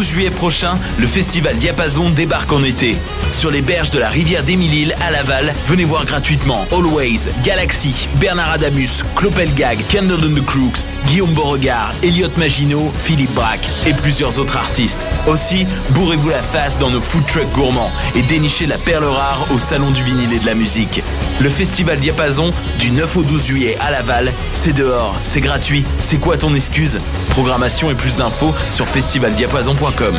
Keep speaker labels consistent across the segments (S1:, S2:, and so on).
S1: 9 au 12 juillet prochain, le festival Diapason débarque en été. Sur les berges de la rivière d'Émile-Île à Laval, venez voir gratuitement Always, Galaxy, Bernard Adamus, Clopelgag, Candle and the Crooks, Guillaume Beauregard, Elliot Maginot, Philippe Braque et plusieurs autres artistes. Aussi, bourrez-vous la face dans nos food trucks gourmands et dénichez la perle rare au Salon du vinyle et de la musique. Le festival Diapason, du 9 au 12 juillet à Laval, c'est dehors, c'est gratuit, c'est quoi ton excuse? Programmation et plus d'infos sur festivaldiapason.com.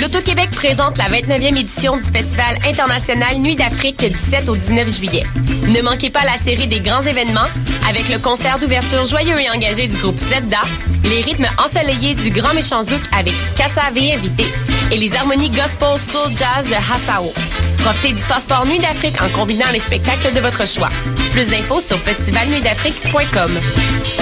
S2: L'Auto-Québec présente la 29e édition du Festival international Nuit d'Afrique du 7 au 19 juillet. Ne manquez pas la série des grands événements avec le concert d'ouverture joyeux et engagé du groupe Zebda, les rythmes ensoleillés du Grand Méchant Zouk avec Kassavé invité et les harmonies gospel soul jazz de Hassao. Profitez du passeport Nuit d'Afrique en combinant les spectacles de votre choix. Plus d'infos sur festivalnuitdafrique.com.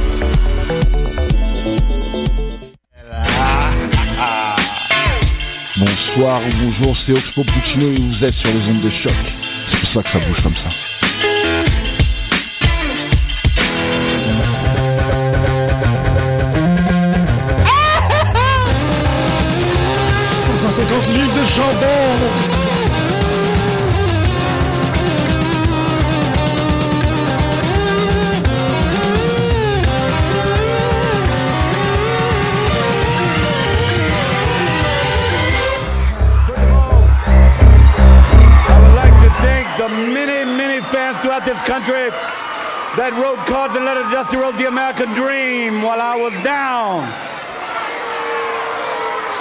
S3: Bonsoir ou bonjour, c'est Oxpo Puccino et vous êtes sur les ondes de choc. C'est pour ça que ça bouge comme ça. livres de chambon
S4: country that wrote cards and letters to Dusty Rose, the American Dream, while I was down.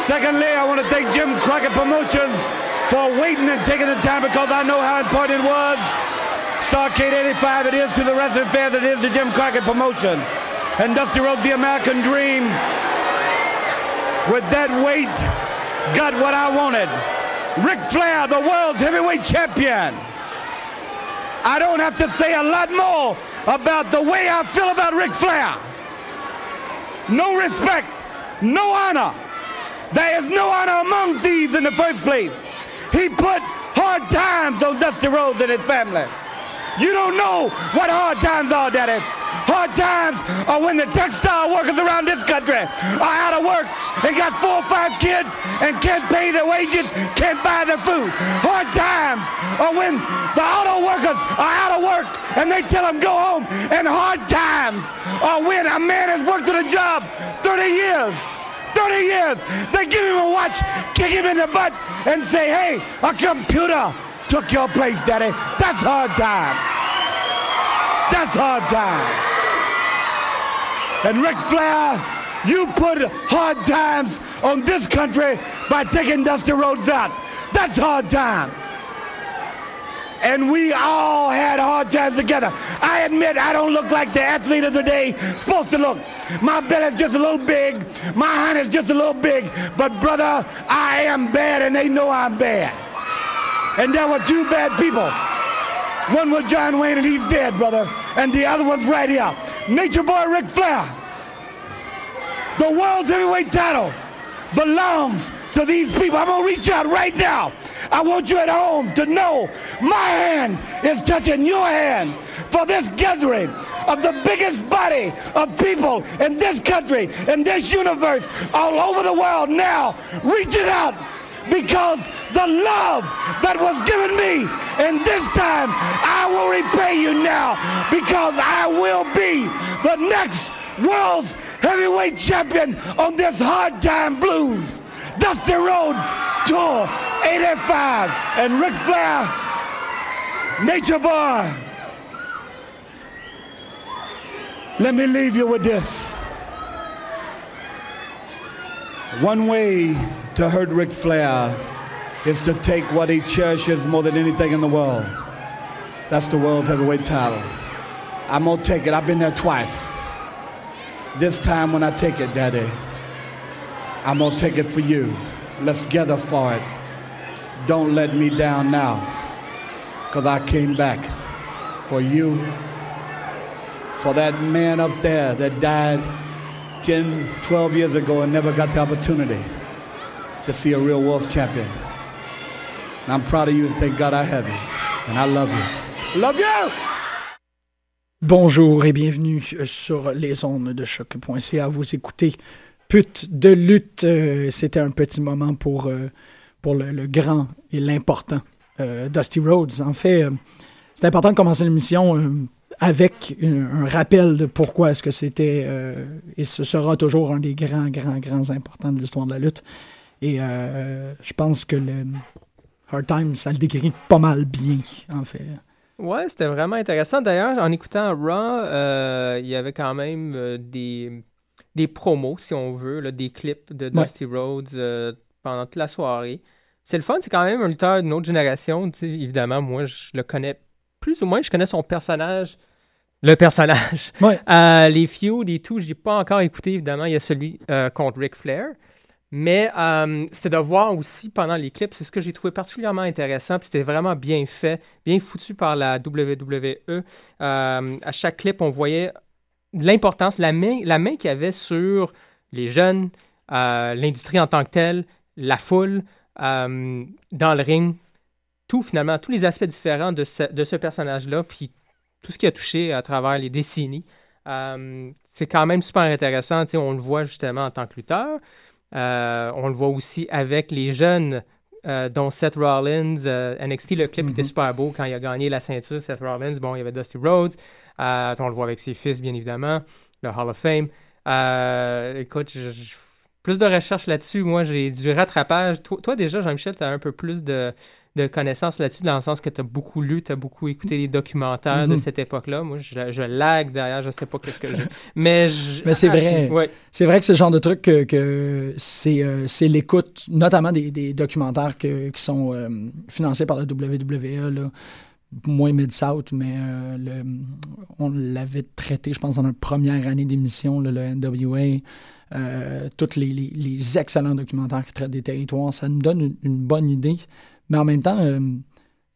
S4: Secondly, I want to thank Jim Crockett Promotions for waiting and taking the time because I know how important it was. Starcade 85 it is to the resident fans, it is to Jim Crockett Promotions. And Dusty Rose, the American Dream, with that weight, got what I wanted. Ric Flair, the world's heavyweight champion. I don't have to say a lot more about the way I feel about Ric Flair. No respect, no honor. There is no honor among thieves in the first place. He put hard times on Dusty Rhodes and his family. You don't know what hard times are, Daddy. Hard times are when the textile workers around this country are out of work and got four or five kids and can't pay their wages, can't buy their food. Hard times are when the auto workers are out of work and they tell them go home. And hard times are when a man has worked at a job 30 years. 30 years. They give him a watch, kick him in the butt, and say, hey, a computer took your place, Daddy. That's hard time. That's hard time. And Ric Flair, you put hard times on this country by taking Dusty Rhodes out. That's hard time. And we all had hard times together. I admit I don't look like the athlete of the day supposed to look. My belly's just a little big. My hand is just a little big. But brother, I am bad and they know I'm bad. And there were two bad people. One was John Wayne and he's dead, brother. And the other one's right here. Nature Boy Ric Flair. The world's heavyweight title belongs to these people. I'm gonna reach out right now. I want you at home to know my hand is touching your hand for this gathering of the biggest body of people in this country, in this universe, all over the world now, Reach it out because the love that was given me and this time I will repay you now because I will be the next world's heavyweight champion on this hard time blues. Dusty Rhodes Tour 85 and Ric Flair, Nature Boy. Let me leave you with this. One way to hurt Ric Flair is to take what he cherishes more than anything in the world. That's the world's heavyweight title. I'm gonna take it. I've been there twice. This time when I take it, Daddy, I'm gonna take it for you. Let's gather for it. Don't let me down now, because I came back for you, for that man up there that died 10, 12 years ago and never got the opportunity to see a real Wolf champion. And I'm proud of you and thank God I have you. And I love you. Love you!
S5: Bonjour et bienvenue sur les ondes de choc.ca. Vous écoutez Pute de lutte. Euh, C'était un petit moment pour, euh, pour le, grand et l'important euh, Dusty Rhodes. En fait, euh, c'est important de commencer l'émission euh, avec un, rappel de pourquoi est-ce que c'était euh, et ce sera toujours un des grands, grands, grands importants de l'histoire de la lutte. Et euh, je pense que le Hard Time, ça le décrit pas mal bien, en fait.
S6: Ouais, c'était vraiment intéressant. D'ailleurs, en écoutant Raw, euh, il y avait quand même euh, des, des promos, si on veut, là, des clips de
S5: Ouais.
S6: Dusty Rhodes euh, pendant toute la soirée. C'est le fun, c'est quand même un lutteur d'une autre génération. tu sais, évidemment, moi, je le connais plus ou moins, je connais son personnage. Le personnage.
S5: Ouais.
S6: Euh, les feuds et tout, je n'ai pas encore écouté, évidemment. Il y a celui euh, contre Ric Flair. Mais euh, c'était de voir aussi pendant les clips, c'est ce que j'ai trouvé particulièrement intéressant. Puis c'était vraiment bien fait, bien foutu par la WWE. Euh, à chaque clip, on voyait l'importance, la main, la main qu'il y avait sur les jeunes, euh, l'industrie en tant que telle, la foule, dans le ring, tout finalement, tous les aspects différents de ce, de ce personnage-là, puis tout ce qui a touché à travers les décennies. C'est quand même super intéressant. On le voit justement en tant que lutteur. Euh, on le voit aussi avec les jeunes, euh, dont Seth Rollins. euh, NXT, le clip était super beau quand il a gagné la ceinture, Seth Rollins. Bon, il y avait Dusty Rhodes. Euh, on le voit avec ses fils, bien évidemment. Le Hall of Fame. Écoute, je- je- plus de recherches là-dessus. Moi, j'ai du rattrapage. Toi, toi, déjà, Jean-Michel, tu as un peu plus de, de connaissances là-dessus, dans le sens que tu as beaucoup lu, tu as beaucoup écouté les documentaires de
S5: Mhm.
S6: cette époque-là. Moi, je, je lag derrière, je sais pas qu'est-ce que j'ai. Mais, je-
S5: Mais c'est
S6: à
S5: vrai.
S6: ouais.
S5: C'est vrai que c'est le genre de truc que, que c'est euh, c'est l'écoute, notamment des, des documentaires que- qui sont euh, financés par la WWE, là. moins Mid-South, mais euh, le- on l'avait traité, je pense, dans notre première année d'émission, le NWA. Euh, tous les, les- les excellents documentaires qui traitent des territoires, ça nous donne une, une bonne idée. Mais en même temps, euh,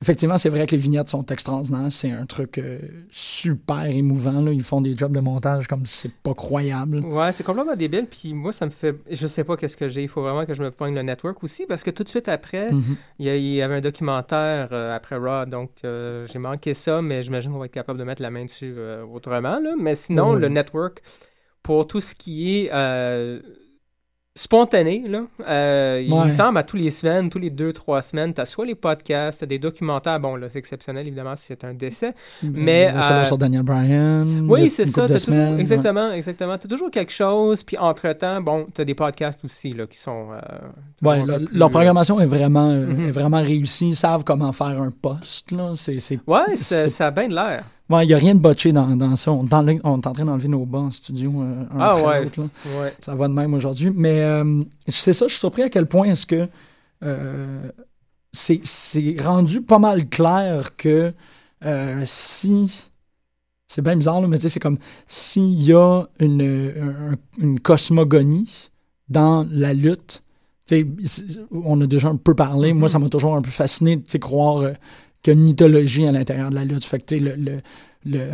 S5: effectivement, c'est vrai que les vignettes sont extraordinaires. C'est un truc euh, super émouvant. Là. Ils font des jobs de montage comme c'est pas croyable.
S6: Ouais, c'est complètement débile. Puis moi, ça me fait. Je sais pas qu'est-ce que j'ai. Il faut vraiment que je me pogne le network aussi. Parce que tout de suite après,
S5: Mhm.
S6: il y, a- il y avait un documentaire euh, après Raw. Donc j'ai manqué ça. Mais j'imagine qu'on va être capable de mettre la main dessus autrement. Là. Mais sinon,
S5: Oui.
S6: le network, pour tout ce qui est. euh, spontané, là. Euh, Il me semble à tous les semaines, tous les deux, trois semaines, tu as soit les podcasts, t'as des documentaires. Bon, là, c'est exceptionnel, évidemment, si c'est un décès. Mais,
S5: On va se
S6: euh,
S5: sur Daniel Bryan.
S6: Oui, c'est ça. t'as toujours-
S5: ouais.
S6: exactement, exactement. Tu as toujours quelque chose. Puis entre-temps, bon, tu as des podcasts aussi là, qui sont. euh,
S5: Ouais, leur,
S6: peu plus,
S5: leur
S6: euh,
S5: programmation est vraiment, euh,
S6: Mhm.
S5: est vraiment réussie. Ils savent comment faire un poste. Là. C'est,
S6: Ouais, ça a bien de l'air.
S5: Il n'y a rien de botché dans, dans ça. On, est en- on est en train d'enlever nos bancs en studio. euh, un
S6: Ah ouais.
S5: Ça va de même aujourd'hui. Mais euh, c'est ça, je suis surpris à quel point est-ce que euh, c'est, c'est rendu pas mal clair que si. C'est bien bizarre, là, mais c'est comme s'il y a une, un- une cosmogonie dans la lutte. tu sais, c'est- on a déjà un peu parlé. Moi, ça m'a toujours un peu fasciné de croire qu'il y a une mythologie à l'intérieur de la lutte. Fait que, tu sais, le, le, le,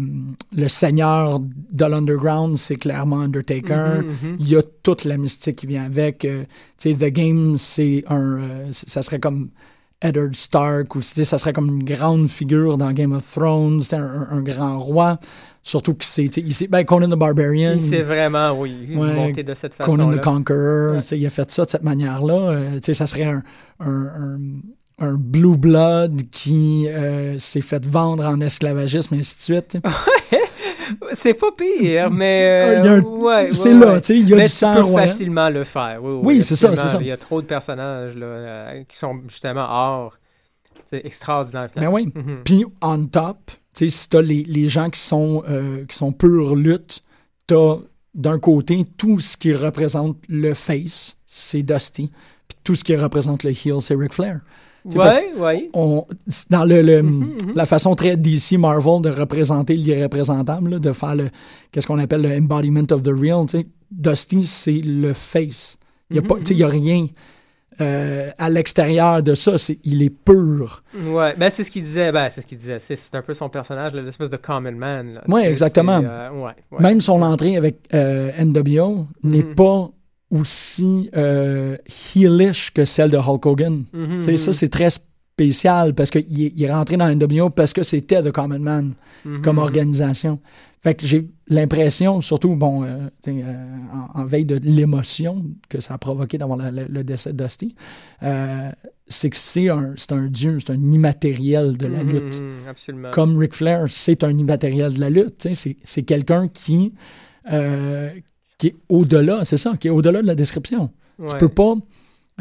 S5: le seigneur de l'underground, c'est clairement Undertaker.
S6: Mhm, mhm.
S5: Il y a toute la mystique qui vient avec. euh, tu sais, The Game, c'est un. euh, ça serait comme Eddard Stark, ou ça serait comme une grande figure dans Game of Thrones. Un, un grand roi. Surtout que c'est. Ben, Conan the Barbarian.
S6: Il s'est vraiment, oui,
S5: Ouais,
S6: monté de cette façon.
S5: Conan the Conqueror,
S6: Ouais.
S5: il a fait ça de cette manière-là. Euh, tu sais, ça serait un, un, un, Blue Blood qui euh, s'est fait vendre en esclavagisme, et ainsi de suite.
S6: C'est pas pire, mais.
S5: Il y a un-
S6: euh, ouais,
S5: c'est
S6: ouais,
S5: là,
S6: ouais.
S5: tu sais, il y a
S6: mais
S5: du
S6: tu
S5: sang
S6: peux
S5: royal.
S6: facilement le faire. Oui, oui,
S5: Oui, c'est ça,
S6: absolument.
S5: c'est ça.
S6: Il y a trop de personnages là, euh, qui sont justement hors. C'est extraordinaire.
S5: Ben oui.
S6: Mhm.
S5: Puis on top, tu sais, si t'as les, les gens qui sont, euh, qui sont pure lutte, t'as d'un côté tout ce qui représente le face, c'est Dusty. Puis tout ce qui représente le heel, c'est Ric Flair.
S6: Ouais, ouais.
S5: on, dans le, le-
S6: Mhm,
S5: la façon très DC Marvel de représenter l'irréprésentable, là, de faire le qu'est-ce qu'on appelle le embodiment of the real, Dusty c'est le face. Il y a y a rien euh, à l'extérieur de ça. Il est pur.
S6: Ouais, ben c'est ce qu'il disait. Ben, c'est ce qu'il disait. C'est, un peu son personnage, l'espèce de common man. là.
S5: Ouais, exactement.
S6: euh, ouais, ouais.
S5: Même son entrée avec euh, NWO n'est
S6: Mhm.
S5: pas aussi euh, heelish que celle de Hulk Hogan. Tu sais, Ça, c'est très spécial parce qu'il est, il est rentré dans NWO parce que c'était The Common Man
S6: mhm,
S5: comme organisation. Fait que j'ai l'impression, surtout bon, euh, euh, en, en veille de l'émotion que ça a provoqué d'avoir le, décès de Dusty, euh, c'est que c'est un, c'est un dieu, c'est un immatériel de la
S6: Mhm,
S5: lutte.
S6: absolument.
S5: Comme Ric Flair, c'est un immatériel de la lutte. c'est quelqu'un qui, euh, qui est au-delà, c'est ça, qui est au-delà de la description.
S6: Ouais.
S5: Tu peux pas,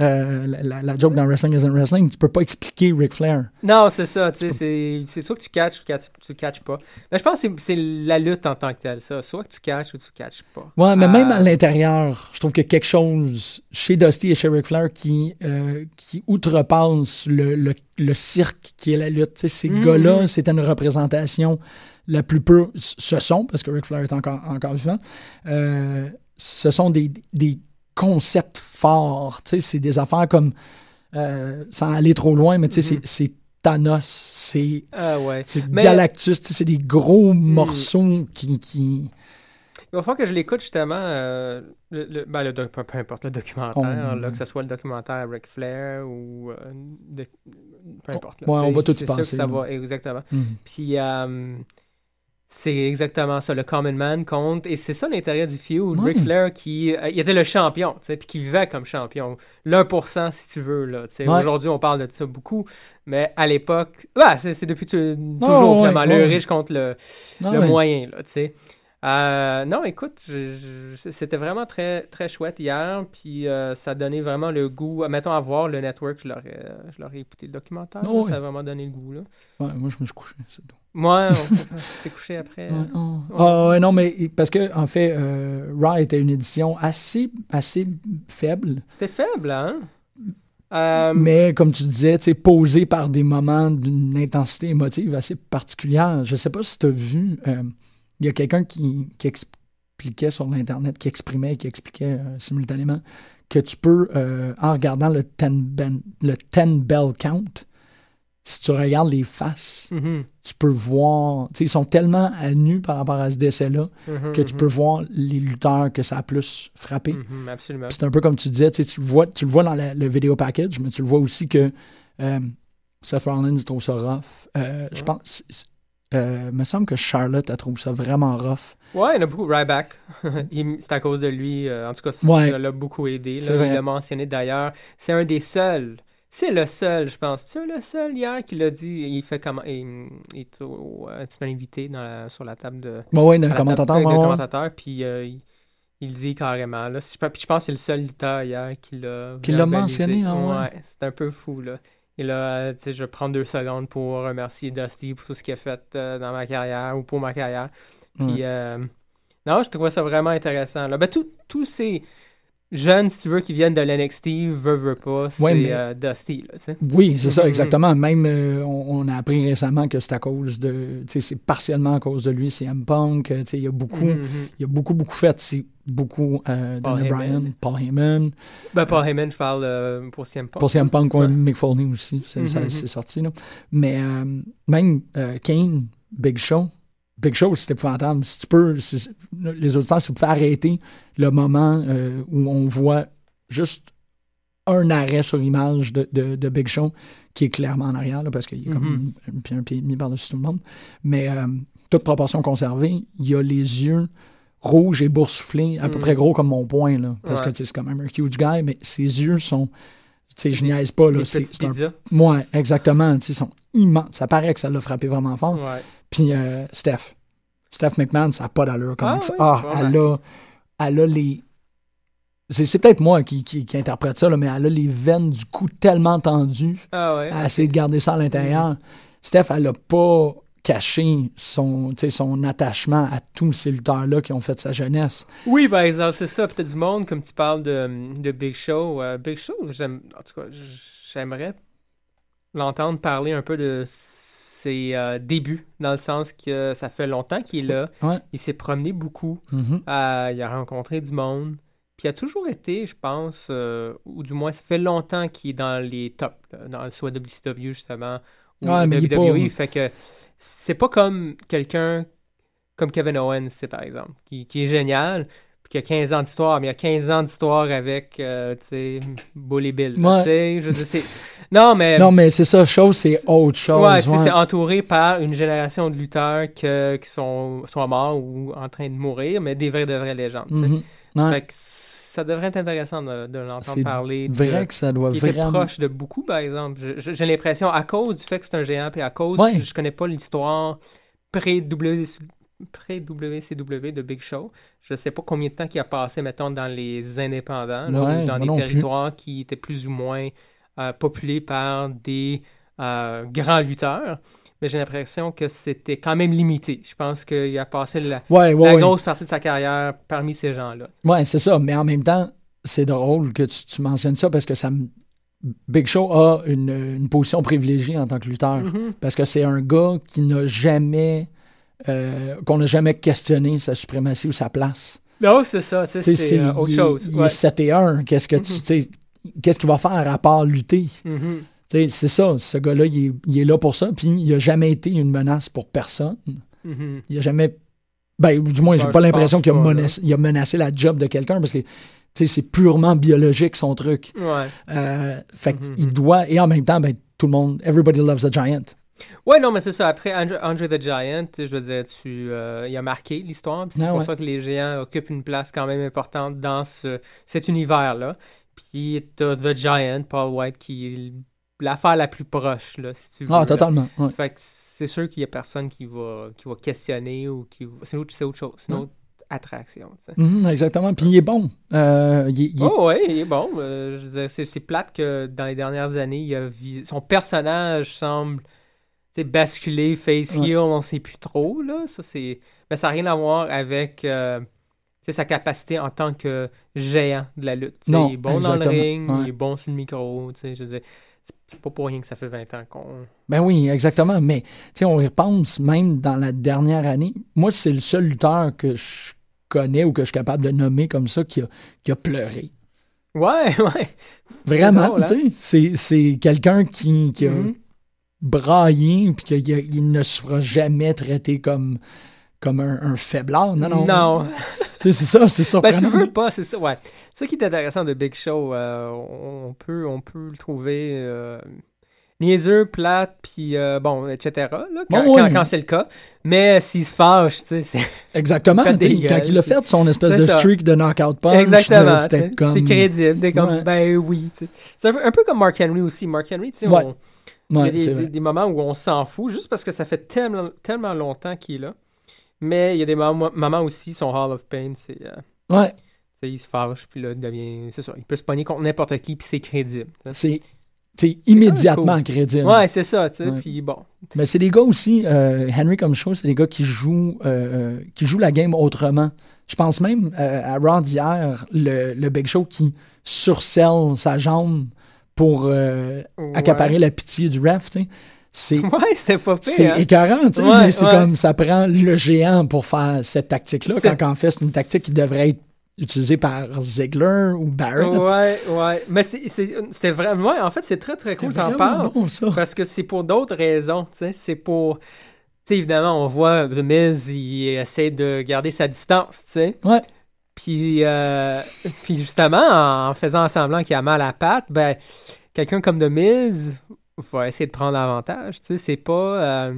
S5: euh, la, la- la joke dans Wrestling isn't Wrestling, tu peux pas expliquer Ric Flair.
S6: Non, c'est ça. tu sais, C'est, soit que tu catches ou que tu ne catches pas. Mais je pense que c'est, la lutte en tant que telle, ça. Soit que tu catches ou tu catches pas.
S5: Ouais, mais
S6: Euh,
S5: même à l'intérieur, je trouve a quelque chose chez Dusty et chez Ric Flair qui, euh, qui outrepasse le, le, le cirque qui est la lutte. Ces
S6: Mhm.
S5: gars-là, c'était une représentation la plus pure. Ce sont, parce que Ric Flair est encore, encore vivant, euh, ce sont des, des concepts forts. C'est des affaires comme, euh, sans aller trop loin, mais tu sais,
S6: Mhm.
S5: c'est- c'est Thanos, c'est
S6: Ah ouais.
S5: c'est
S6: Mais-
S5: Galactus, c'est des gros morceaux qui... qui...
S6: Il va falloir que je l'écoute justement, euh, le, le- ben, le peu, peu importe le documentaire,
S5: On-
S6: là, que ce soit le documentaire Ric Flair ou. euh, de- peu importe. là,
S5: Ouais,
S6: tu
S5: on va tout y
S6: c'est que Ça va, exactement.
S5: Mhm.
S6: Puis c'est exactement ça, le Common Man compte. Et c'est ça l'intérêt du feud.
S5: Ouais.
S6: Ric Flair, qui euh, il était le champion, tu sais, puis qui vivait comme champion. L'1% si tu veux. Là, tu sais.
S5: Ouais.
S6: Aujourd'hui, on parle de ça beaucoup. Mais à l'époque, ouais, c'est c'est depuis tu- toujours vraiment le riche contre le,
S5: Ah
S6: le moyen, là, tu sais. Euh, non, écoute, c'était vraiment très, très chouette hier, puis euh, ça a donné vraiment le goût. Mettons, à voir le network, je l'aurais, je l'aurais écouté le documentaire, là,
S5: Oh,
S6: ça a vraiment donné le goût, là.
S5: Ouais, moi, je me suis couché, c'est tout.
S6: Moi, on- t'es couché après.
S5: Ouais, oh. Ah, ouais, non, mais parce que, en fait, euh, Raw était une édition assez, assez faible,
S6: C'était faible, hein? Euh,
S5: mais comme tu disais, tu sais, posée par des moments d'une intensité émotive assez particulière. Je sais pas si tu as vu, euh, il y a quelqu'un qui, qui expliquait sur l'Internet, qui exprimait, qui expliquait euh, simultanément que tu peux, euh, en regardant le 10 ben- le 10 bell count, si tu regardes les faces,
S6: mhm,
S5: tu peux voir, ils sont tellement à nu par rapport à ce décès-là
S6: mhm,
S5: que tu
S6: mhm,
S5: peux voir les lutteurs que ça a plus frappé.
S6: absolument.
S5: C'est un peu comme tu disais, tu le vois, tu le vois dans la- le vidéo package, mais tu le vois aussi que euh, Seth Rollins trouve ça rough. Euh, Je pense, euh, me semble que Charlotte a trouvé ça vraiment rough.
S6: Ouais, il y en a beaucoup. Ryback, c'est à cause de lui. euh, en tout cas,
S5: Ouais.
S6: ça l'a beaucoup aidé. là. Il l'a mentionné d'ailleurs. C'est un des seuls. C'est le seul, je pense. C'est le seul hier qui l'a dit. Il fait comment Il, il est, au- euh, un invité dans la- sur la table de.
S5: Bon, ouais,
S6: la
S5: commentateur.
S6: table-
S5: ouais,
S6: de
S5: ouais.
S6: commentateur, puis euh, il, il dit carrément. Là, Si je, puis je pense que c'est le seul lutteur hier qui l'a.
S5: Qui l'a mentionné, ouais.
S6: c'est un peu fou, là. Et là, tu sais, je vais prendre deux secondes pour remercier Dusty pour tout ce qu'il a fait euh, dans ma carrière ou pour ma carrière. Puis, euh, non, je trouvais ça vraiment intéressant. Là. Ben, tous ces jeunes, si tu veux, qui viennent de l'NXT, veut, veut pas, c'est
S5: Ouais, mais-
S6: euh, Dusty. Là.
S5: Oui, c'est ça,
S6: Mhm.
S5: exactement. Même, euh, on, on a appris récemment que c'est à cause de. Tu sais, c'est partiellement à cause de lui, c'est M Punk. Tu sais, il y a beaucoup.
S6: Mhm, mhm.
S5: Il y a beaucoup, beaucoup fait. C'est beaucoup euh, Daniel. Bryan, Paul Heyman.
S6: Ben, Paul Heyman, je parle euh, pour CM Punk.
S5: Pour CM Punk, ouais. Mick Foley aussi, c'est
S6: Mhm.
S5: c'est sorti. Là. Mais euh, même euh, Kane, Big Show, Big Show, c'était épouvantable. Si tu peux, les auditeurs, si vous pouvez arrêter le moment où on voit juste un arrêt sur image de, de, de Big Show, qui est clairement en arrière, là, parce qu'il est comme un, un pied- un pied et demi par-dessus tout le monde. Mais toute proportion conservée, il y a les yeux rouges et boursouflés, à peu près gros comme mon poing, là, parce
S6: Ouais.
S5: que c'est quand même un huge guy, mais ses yeux sont... Tu sais, je niaise pas, là. C'est, un-. Ouais, exactement. Ils sont immenses. Ça paraît que ça l'a frappé vraiment fort.
S6: Ouais.
S5: Puis, euh, Steph. Steph McMahon, ça n'a pas d'allure. Comment
S6: Ah
S5: que ça-
S6: oui,
S5: ah, elle a, elle a les. C'est peut-être moi qui, qui, qui interprète ça, là, mais elle a les veines du cou tellement tendues.
S6: Ah ouais.
S5: Elle a essayé de garder ça à l'intérieur. Steph, elle n'a pas caché son, son attachement à tous ces lutteurs-là qui ont fait sa jeunesse.
S6: Oui, par exemple, c'est ça. Peut-être du monde, comme tu parles de, de Big Show. Euh, Big Show, j'aime, en tout cas, j'aimerais l'entendre parler un peu de ses euh, débuts, dans le sens que ça fait longtemps qu'il est là.
S5: Ouais.
S6: Il s'est promené beaucoup.
S5: Mhm.
S6: Euh, il a rencontré du monde. Puis il a toujours été, je pense, euh, ou du moins, ça fait longtemps qu'il est dans les tops, dans soit WCW justement, ou
S5: Ouais, mais il est
S6: WWE.
S5: pas-
S6: Fait que c'est pas comme quelqu'un comme Kevin Owens, c'est par exemple, qui, qui est génial, puis qui a 15 ans d'histoire, mais il a 15 ans d'histoire avec, euh, tu sais, Bully Bill.
S5: Ouais.
S6: Tu sais, je. Non, mais.
S5: Non, mais c'est ça, chose, c'est autre chose.
S6: Ouais,
S5: ouais.
S6: c'est entouré par une génération de lutteurs que- qui sont, sont morts ou en train de mourir, mais des vrais de vraies légendes.
S5: Mhm. Ouais.
S6: Fait que ça devrait être intéressant de, de l'entendre
S5: C'est
S6: parler. de-
S5: vrai que ça doit
S6: il était
S5: vraiment...
S6: proche de beaucoup, par exemple. J'ai l'impression, à cause du fait que c'est un géant, puis à cause,
S5: Ouais.
S6: je connais pas l'histoire pré-WCW de Big Show. Je sais pas combien de temps il a passé, mettons, dans les indépendants, là,
S5: Ouais,
S6: ou dans des
S5: plus.
S6: territoires qui étaient plus ou moins euh, populés par des euh, grands lutteurs. Mais j'ai l'impression que c'était quand même limité. Je pense qu'il a passé la,
S5: Ouais, ouais,
S6: la
S5: ouais.
S6: grosse partie de sa carrière parmi ces gens-là.
S5: Ouais, c'est ça. Mais en même temps, c'est drôle que tu, tu mentionnes ça parce que ça me. Big Show a une, une position privilégiée en tant que lutteur.
S6: Mhm.
S5: Parce que c'est un gars qui n'a jamais. euh, qu'on n'a jamais questionné sa suprématie ou sa place.
S6: Non, c'est ça. C'est euh, autre chose.
S5: Il est 7 et 1. Qu'est-ce que tu. tu sais, Qu'est-ce qu'il va faire à part lutter?
S6: Mhm.
S5: Sais, C'est ça. Ce gars-là, il est, il est là pour ça. Puis il n'a jamais été une menace pour personne.
S6: Mhm.
S5: Il a jamais. Ben, du moins, j'ai
S6: Ben,
S5: pas l'impression qu'il a, menacé, il a menacé la job de quelqu'un parce que c'est purement biologique son truc.
S6: Ouais.
S5: Euh, fait
S6: Mhm,
S5: qu'il
S6: mhm.
S5: doit. Et en même temps, ben, tout le monde. Everybody loves a giant.
S6: Ouais, non, mais c'est ça. Après Andre, Andre the Giant, je veux dire, tu, euh, il a marqué l'histoire. C'est
S5: Ah
S6: pour
S5: ouais.
S6: ça que les géants occupent une place quand même importante dans ce, cet univers-là. Puis t'as The Giant, Paul White, qui est l'affaire la plus proche, là, si tu veux.
S5: Ah, totalement. ouais.
S6: Fait que c'est sûr qu'il y a personne qui va, qui va questionner ou qui va... C'est autre, c'est autre chose. C'est une
S5: Ouais.
S6: autre attraction.
S5: Mhm, exactement. Puis il est bon. Euh, il, il
S6: Oh ouais, il est bon. Euh, je veux dire, c'est, plate que dans les dernières années, il a vi- son personnage semble basculer face
S5: Ouais.
S6: heel, on sait plus trop. Là. Ça, c'est... Mais ça n'a rien à voir avec euh, sa capacité en tant que géant de la lutte.
S5: Non,
S6: il est bon
S5: exactement.
S6: dans le ring,
S5: Ouais.
S6: il est bon sur le micro. tu sais, Je veux dire, c'est- pas pour rien que ça fait 20 ans qu'on...
S5: Ben oui, exactement. Mais tu sais, on y repense même dans la dernière année. Moi, c'est le seul lutteur que je connais ou que je suis capable de nommer comme ça qui a, qui a pleuré.
S6: Ouais, ouais.
S5: Vraiment,
S6: hein?
S5: tu sais. C'est, quelqu'un qui, qui a
S6: Mhm.
S5: braillé puis qu'il ne se fera jamais traiter comme, comme un, un faiblard. Non, non.
S6: Non.
S5: C'est ça, c'est
S6: Ben,
S5: surprenant.
S6: tu veux pas, c'est ça, ouais. C'est ça qui est intéressant de Big Show. euh, on, peut, on peut le trouver euh, niaiseux, plate, puis euh, bon, etc. Là, quand,
S5: Bon, ouais.
S6: quand- quand c'est le cas. Mais s'il se fâche, tu sais, c'est
S5: Exactement. Quand il a fait son espèce
S6: C'est
S5: de
S6: ça.
S5: streak de knockout punch,
S6: exactement. sais,
S5: comme...
S6: C'est crédible. Comme,
S5: Ouais.
S6: ben oui. C'est un, peu- un peu comme Mark Henry aussi. Mark Henry, tu sais,
S5: Ouais.
S6: on- il y a des,
S5: c'est
S6: des-
S5: vrai.
S6: des moments où on s'en fout juste parce que ça fait tellement, tellement longtemps qu'il est là. Mais il y a des moments, moments aussi, son Hall of Pain, c'est. euh,
S5: Ouais,
S6: il se fâche, puis là, il devient. C'est ça. Il peut se pogner contre n'importe qui, puis c'est crédible.
S5: c'est c'est immédiatement
S6: cool.
S5: crédible.
S6: Ouais, c'est ça, tu sais. Puis bon.
S5: Mais c'est des gars aussi, euh, Henry comme show, c'est des gars qui jouent, euh, euh, qui jouent la game autrement. Je pense même euh, à Raw d'hier, le, le Big Show qui surcelle sa jambe pour
S6: Ouais.
S5: accaparer la pitié du ref. tu sais. C'est
S6: Ouais, c'était pas pire.
S5: c'est
S6: hein.
S5: écœurant, tu sais,
S6: Ouais,
S5: mais c'est
S6: ouais.
S5: comme ça prend le géant pour faire cette tactique-là, quand en fait c'est une tactique qui devrait être utilisée par Ziggler ou Barrett.
S6: Ouais, ouais. Mais c'était vraiment. En fait, c'est très, très cool, t'en parles.
S5: bon, ça.
S6: Parce que c'est pour d'autres raisons, tu sais. C'est pour. Tu sais, évidemment, on voit The Miz, il essaie de garder sa distance, tu sais.
S5: Ouais.
S6: Puis, euh, puis justement, en faisant semblant qu'il a mal à la patte, ben, quelqu'un comme The Miz va essayer de prendre l'avantage, tu sais. C'est pas. euh,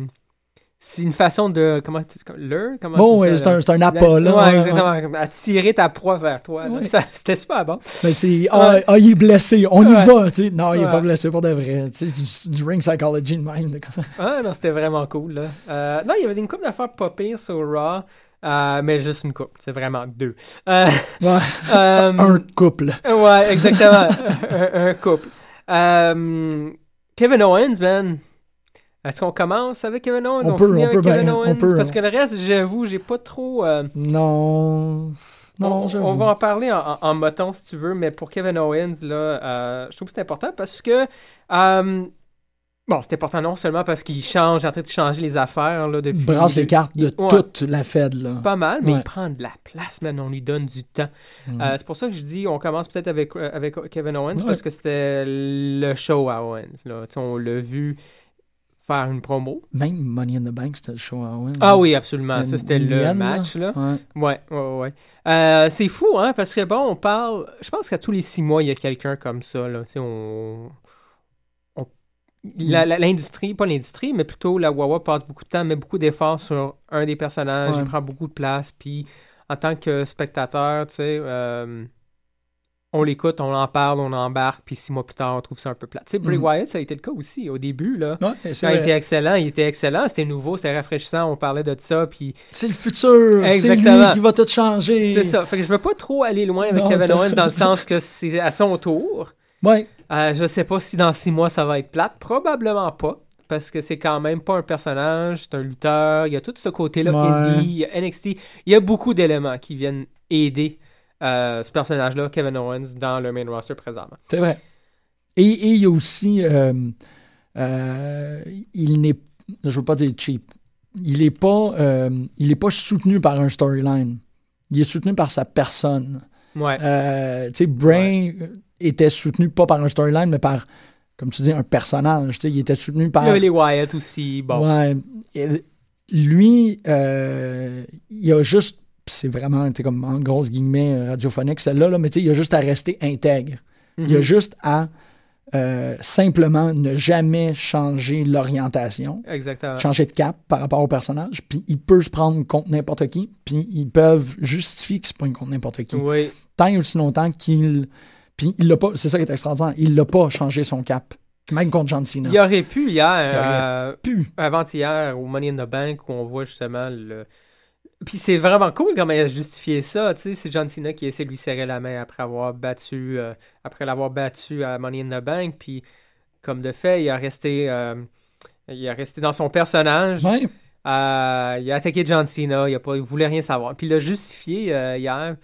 S6: c'est une façon de. Comment tu. Le Comment
S5: Bon,
S6: c'est
S5: un, c'est un appât, là.
S6: Ouais, exactement. Attirer ta proie vers toi.
S5: Ouais.
S6: C'était super bon.
S5: Mais c'est, ah, ah, il est blessé, on y va, tu sais. Non, il est pas blessé pour de vrai. Tu sais, du, du ring psychology de même.
S6: Ah non, c'était vraiment cool. Là. Euh, non, il y avait une coupe d'affaires pas pires sur Raw, euh, mais juste une coupe. C'est vraiment deux. Euh,
S5: Ouais.
S6: euh,
S5: Un couple.
S6: Ouais, exactement. un, un couple. Kevin Owens, man. Est-ce qu'on commence avec Kevin Owens?
S5: On peut,
S6: finit
S5: on
S6: avec
S5: peut
S6: Kevin
S5: bien, on
S6: Owens?
S5: peut.
S6: Parce que le reste, j'avoue, j'ai pas trop. euh,
S5: Non. Non,
S6: on, on va en parler en moton si tu veux, mais pour Kevin Owens, là, euh, je trouve que c'est important parce que. euh, bon, c'est important non seulement parce qu'il change, en train de changer les affaires là, depuis.
S5: Il brasse les cartes de
S6: Ouais.
S5: toute la Fed, là.
S6: Pas mal, mais
S5: Ouais.
S6: il prend de la place, man. On lui donne du temps.
S5: Mhm.
S6: Euh, c'est pour ça que je dis, on commence peut-être avec, euh, avec Kevin Owens
S5: Ouais.
S6: parce que c'était le show à Owens. Là. On l'a vu faire une promo.
S5: Même Money in the Bank, c'était le show à Owen.
S6: Ah oui, absolument. Ça, c'était le match. Là.
S5: Ouais.
S6: Ouais, ouais, ouais. Euh, c'est fou, hein, parce que bon, on parle. Je pense qu'à tous les six mois, il y a quelqu'un comme ça. Là. Tu sais, on. L'industrie, pas l'industrie, mais plutôt la Wawa passe beaucoup de temps, met beaucoup d'efforts sur un des personnages,
S5: Ouais.
S6: il prend beaucoup de place, puis en tant que spectateur, tu sais, euh, on l'écoute, on en parle, on embarque, puis six mois plus tard, on trouve ça un peu plat. Tu sais, Bray
S5: Mhm.
S6: Wyatt, ça a été le cas aussi au début, là.
S5: Ouais,
S6: il
S5: vrai.
S6: était excellent, il était excellent, c'était nouveau, c'était rafraîchissant, on parlait de ça, puis
S5: C'est le futur. C'est lui qui va tout changer.
S6: c'est ça. Fait que je veux pas trop aller loin avec
S5: Non,
S6: Kevin Owens dans le sens que c'est à son tour.
S5: Ouais.
S6: Euh, je sais pas si dans six mois ça va être plate. Probablement pas. Parce que c'est quand même pas un personnage, c'est un lutteur. Il y a tout ce côté-là,
S5: Ouais.
S6: indie, il y a NXT. Il y a beaucoup d'éléments qui viennent aider euh, ce personnage-là, Kevin Owens, dans le main roster présentement.
S5: C'est vrai. Et, et il y a aussi. euh, euh, il n'est. Je veux pas dire cheap. Il est pas. il est pas soutenu par un storyline. Il est soutenu par sa personne.
S6: Ouais.
S5: Tu sais, Bray était soutenu pas par un storyline, mais par, comme tu dis, un personnage. Tu sais, il était soutenu par.
S6: Il y avait les Wyatt aussi. Bon.
S5: Ouais. Et Lui, euh, il a juste. C'est vraiment, tu sais, comme en grosses guillemets radiophonique, celle-là, là, mais tu sais, il a juste à rester intègre. Il a
S6: Mhm.
S5: juste à euh, simplement ne jamais changer l'orientation,
S6: Exactement.
S5: changer de cap par rapport au personnage, puis il peut se prendre contre n'importe qui, puis ils peuvent justifier qu'il se prenne contre n'importe qui.
S6: Oui.
S5: Tant et aussi longtemps qu'il. Puis il l'a pas, c'est ça qui est extraordinaire, il l'a pas changé son cap, même contre John Cena.
S6: Il aurait pu hier,
S5: aurait
S6: euh,
S5: pu.
S6: avant-hier, au Money in the Bank, où on voit justement le. Puis c'est vraiment cool comment il a justifié ça. Tu sais, c'est John Cena qui essaie de lui serrer la main après avoir battu, euh, après l'avoir battu à Money in the Bank. Puis comme de fait, il a resté, euh, il a resté dans son personnage.
S5: Ouais.
S6: Euh, il a attaqué John Cena. Il, a pas, il voulait rien savoir. Puis il l'a justifié hier.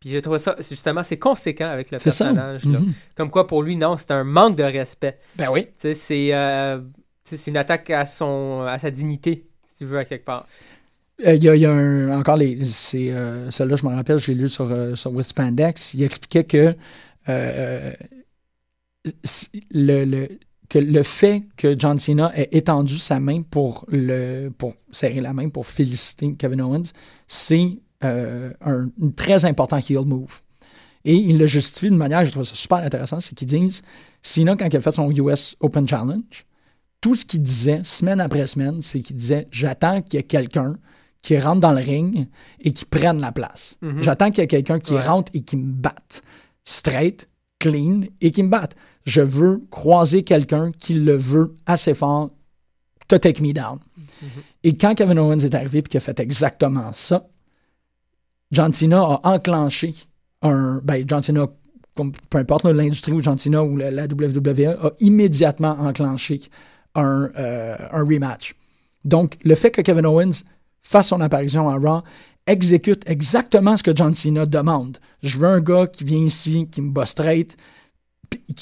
S6: Puis j'ai trouvé ça justement c'est conséquent avec le
S5: C'est ça.
S6: personnage. là.
S5: Mhm.
S6: Comme quoi pour lui non, c'est un manque de respect.
S5: Ben oui.
S6: Tu sais, c'est euh, tu sais, c'est une attaque à son à sa dignité, si tu veux, à quelque part.
S5: Euh, Il y a, il y a un- encore les. C'est, euh, celle-là, je me rappelle, je l'ai lu sur, euh, sur Spandex. Il expliquait que, euh, le, le- que le fait que John Cena ait étendu sa main pour, le, pour serrer la main pour féliciter Kevin Owens, c'est euh, un, un très important heel move. Et il le justifie d'une manière, je trouve ça super intéressant, c'est qu'ils disent Cena, quand il a fait son US Open Challenge, tout ce qu'il disait, semaine après semaine, c'est qu'il disait J'attends qu'il y ait quelqu'un qui rentre dans le ring et qui prenne la place.
S6: Mhm.
S5: J'attends qu'il y ait quelqu'un qui
S6: Ouais.
S5: rentre et qui me batte. Straight, clean et qui me batte. Je veux croiser quelqu'un qui le veut assez fort to take me down.
S6: Mhm.
S5: Et quand Kevin Owens est arrivé et qu'il a fait exactement ça, John Cena a enclenché un. Ben, John Cena, peu importe l'industrie ou John Cena ou la, WWE, a immédiatement enclenché un, euh, un rematch. Donc, le fait que Kevin Owens fasse son apparition à Raw exécute exactement ce que John Cena demande. Je veux un gars qui vient ici, qui me bat straight,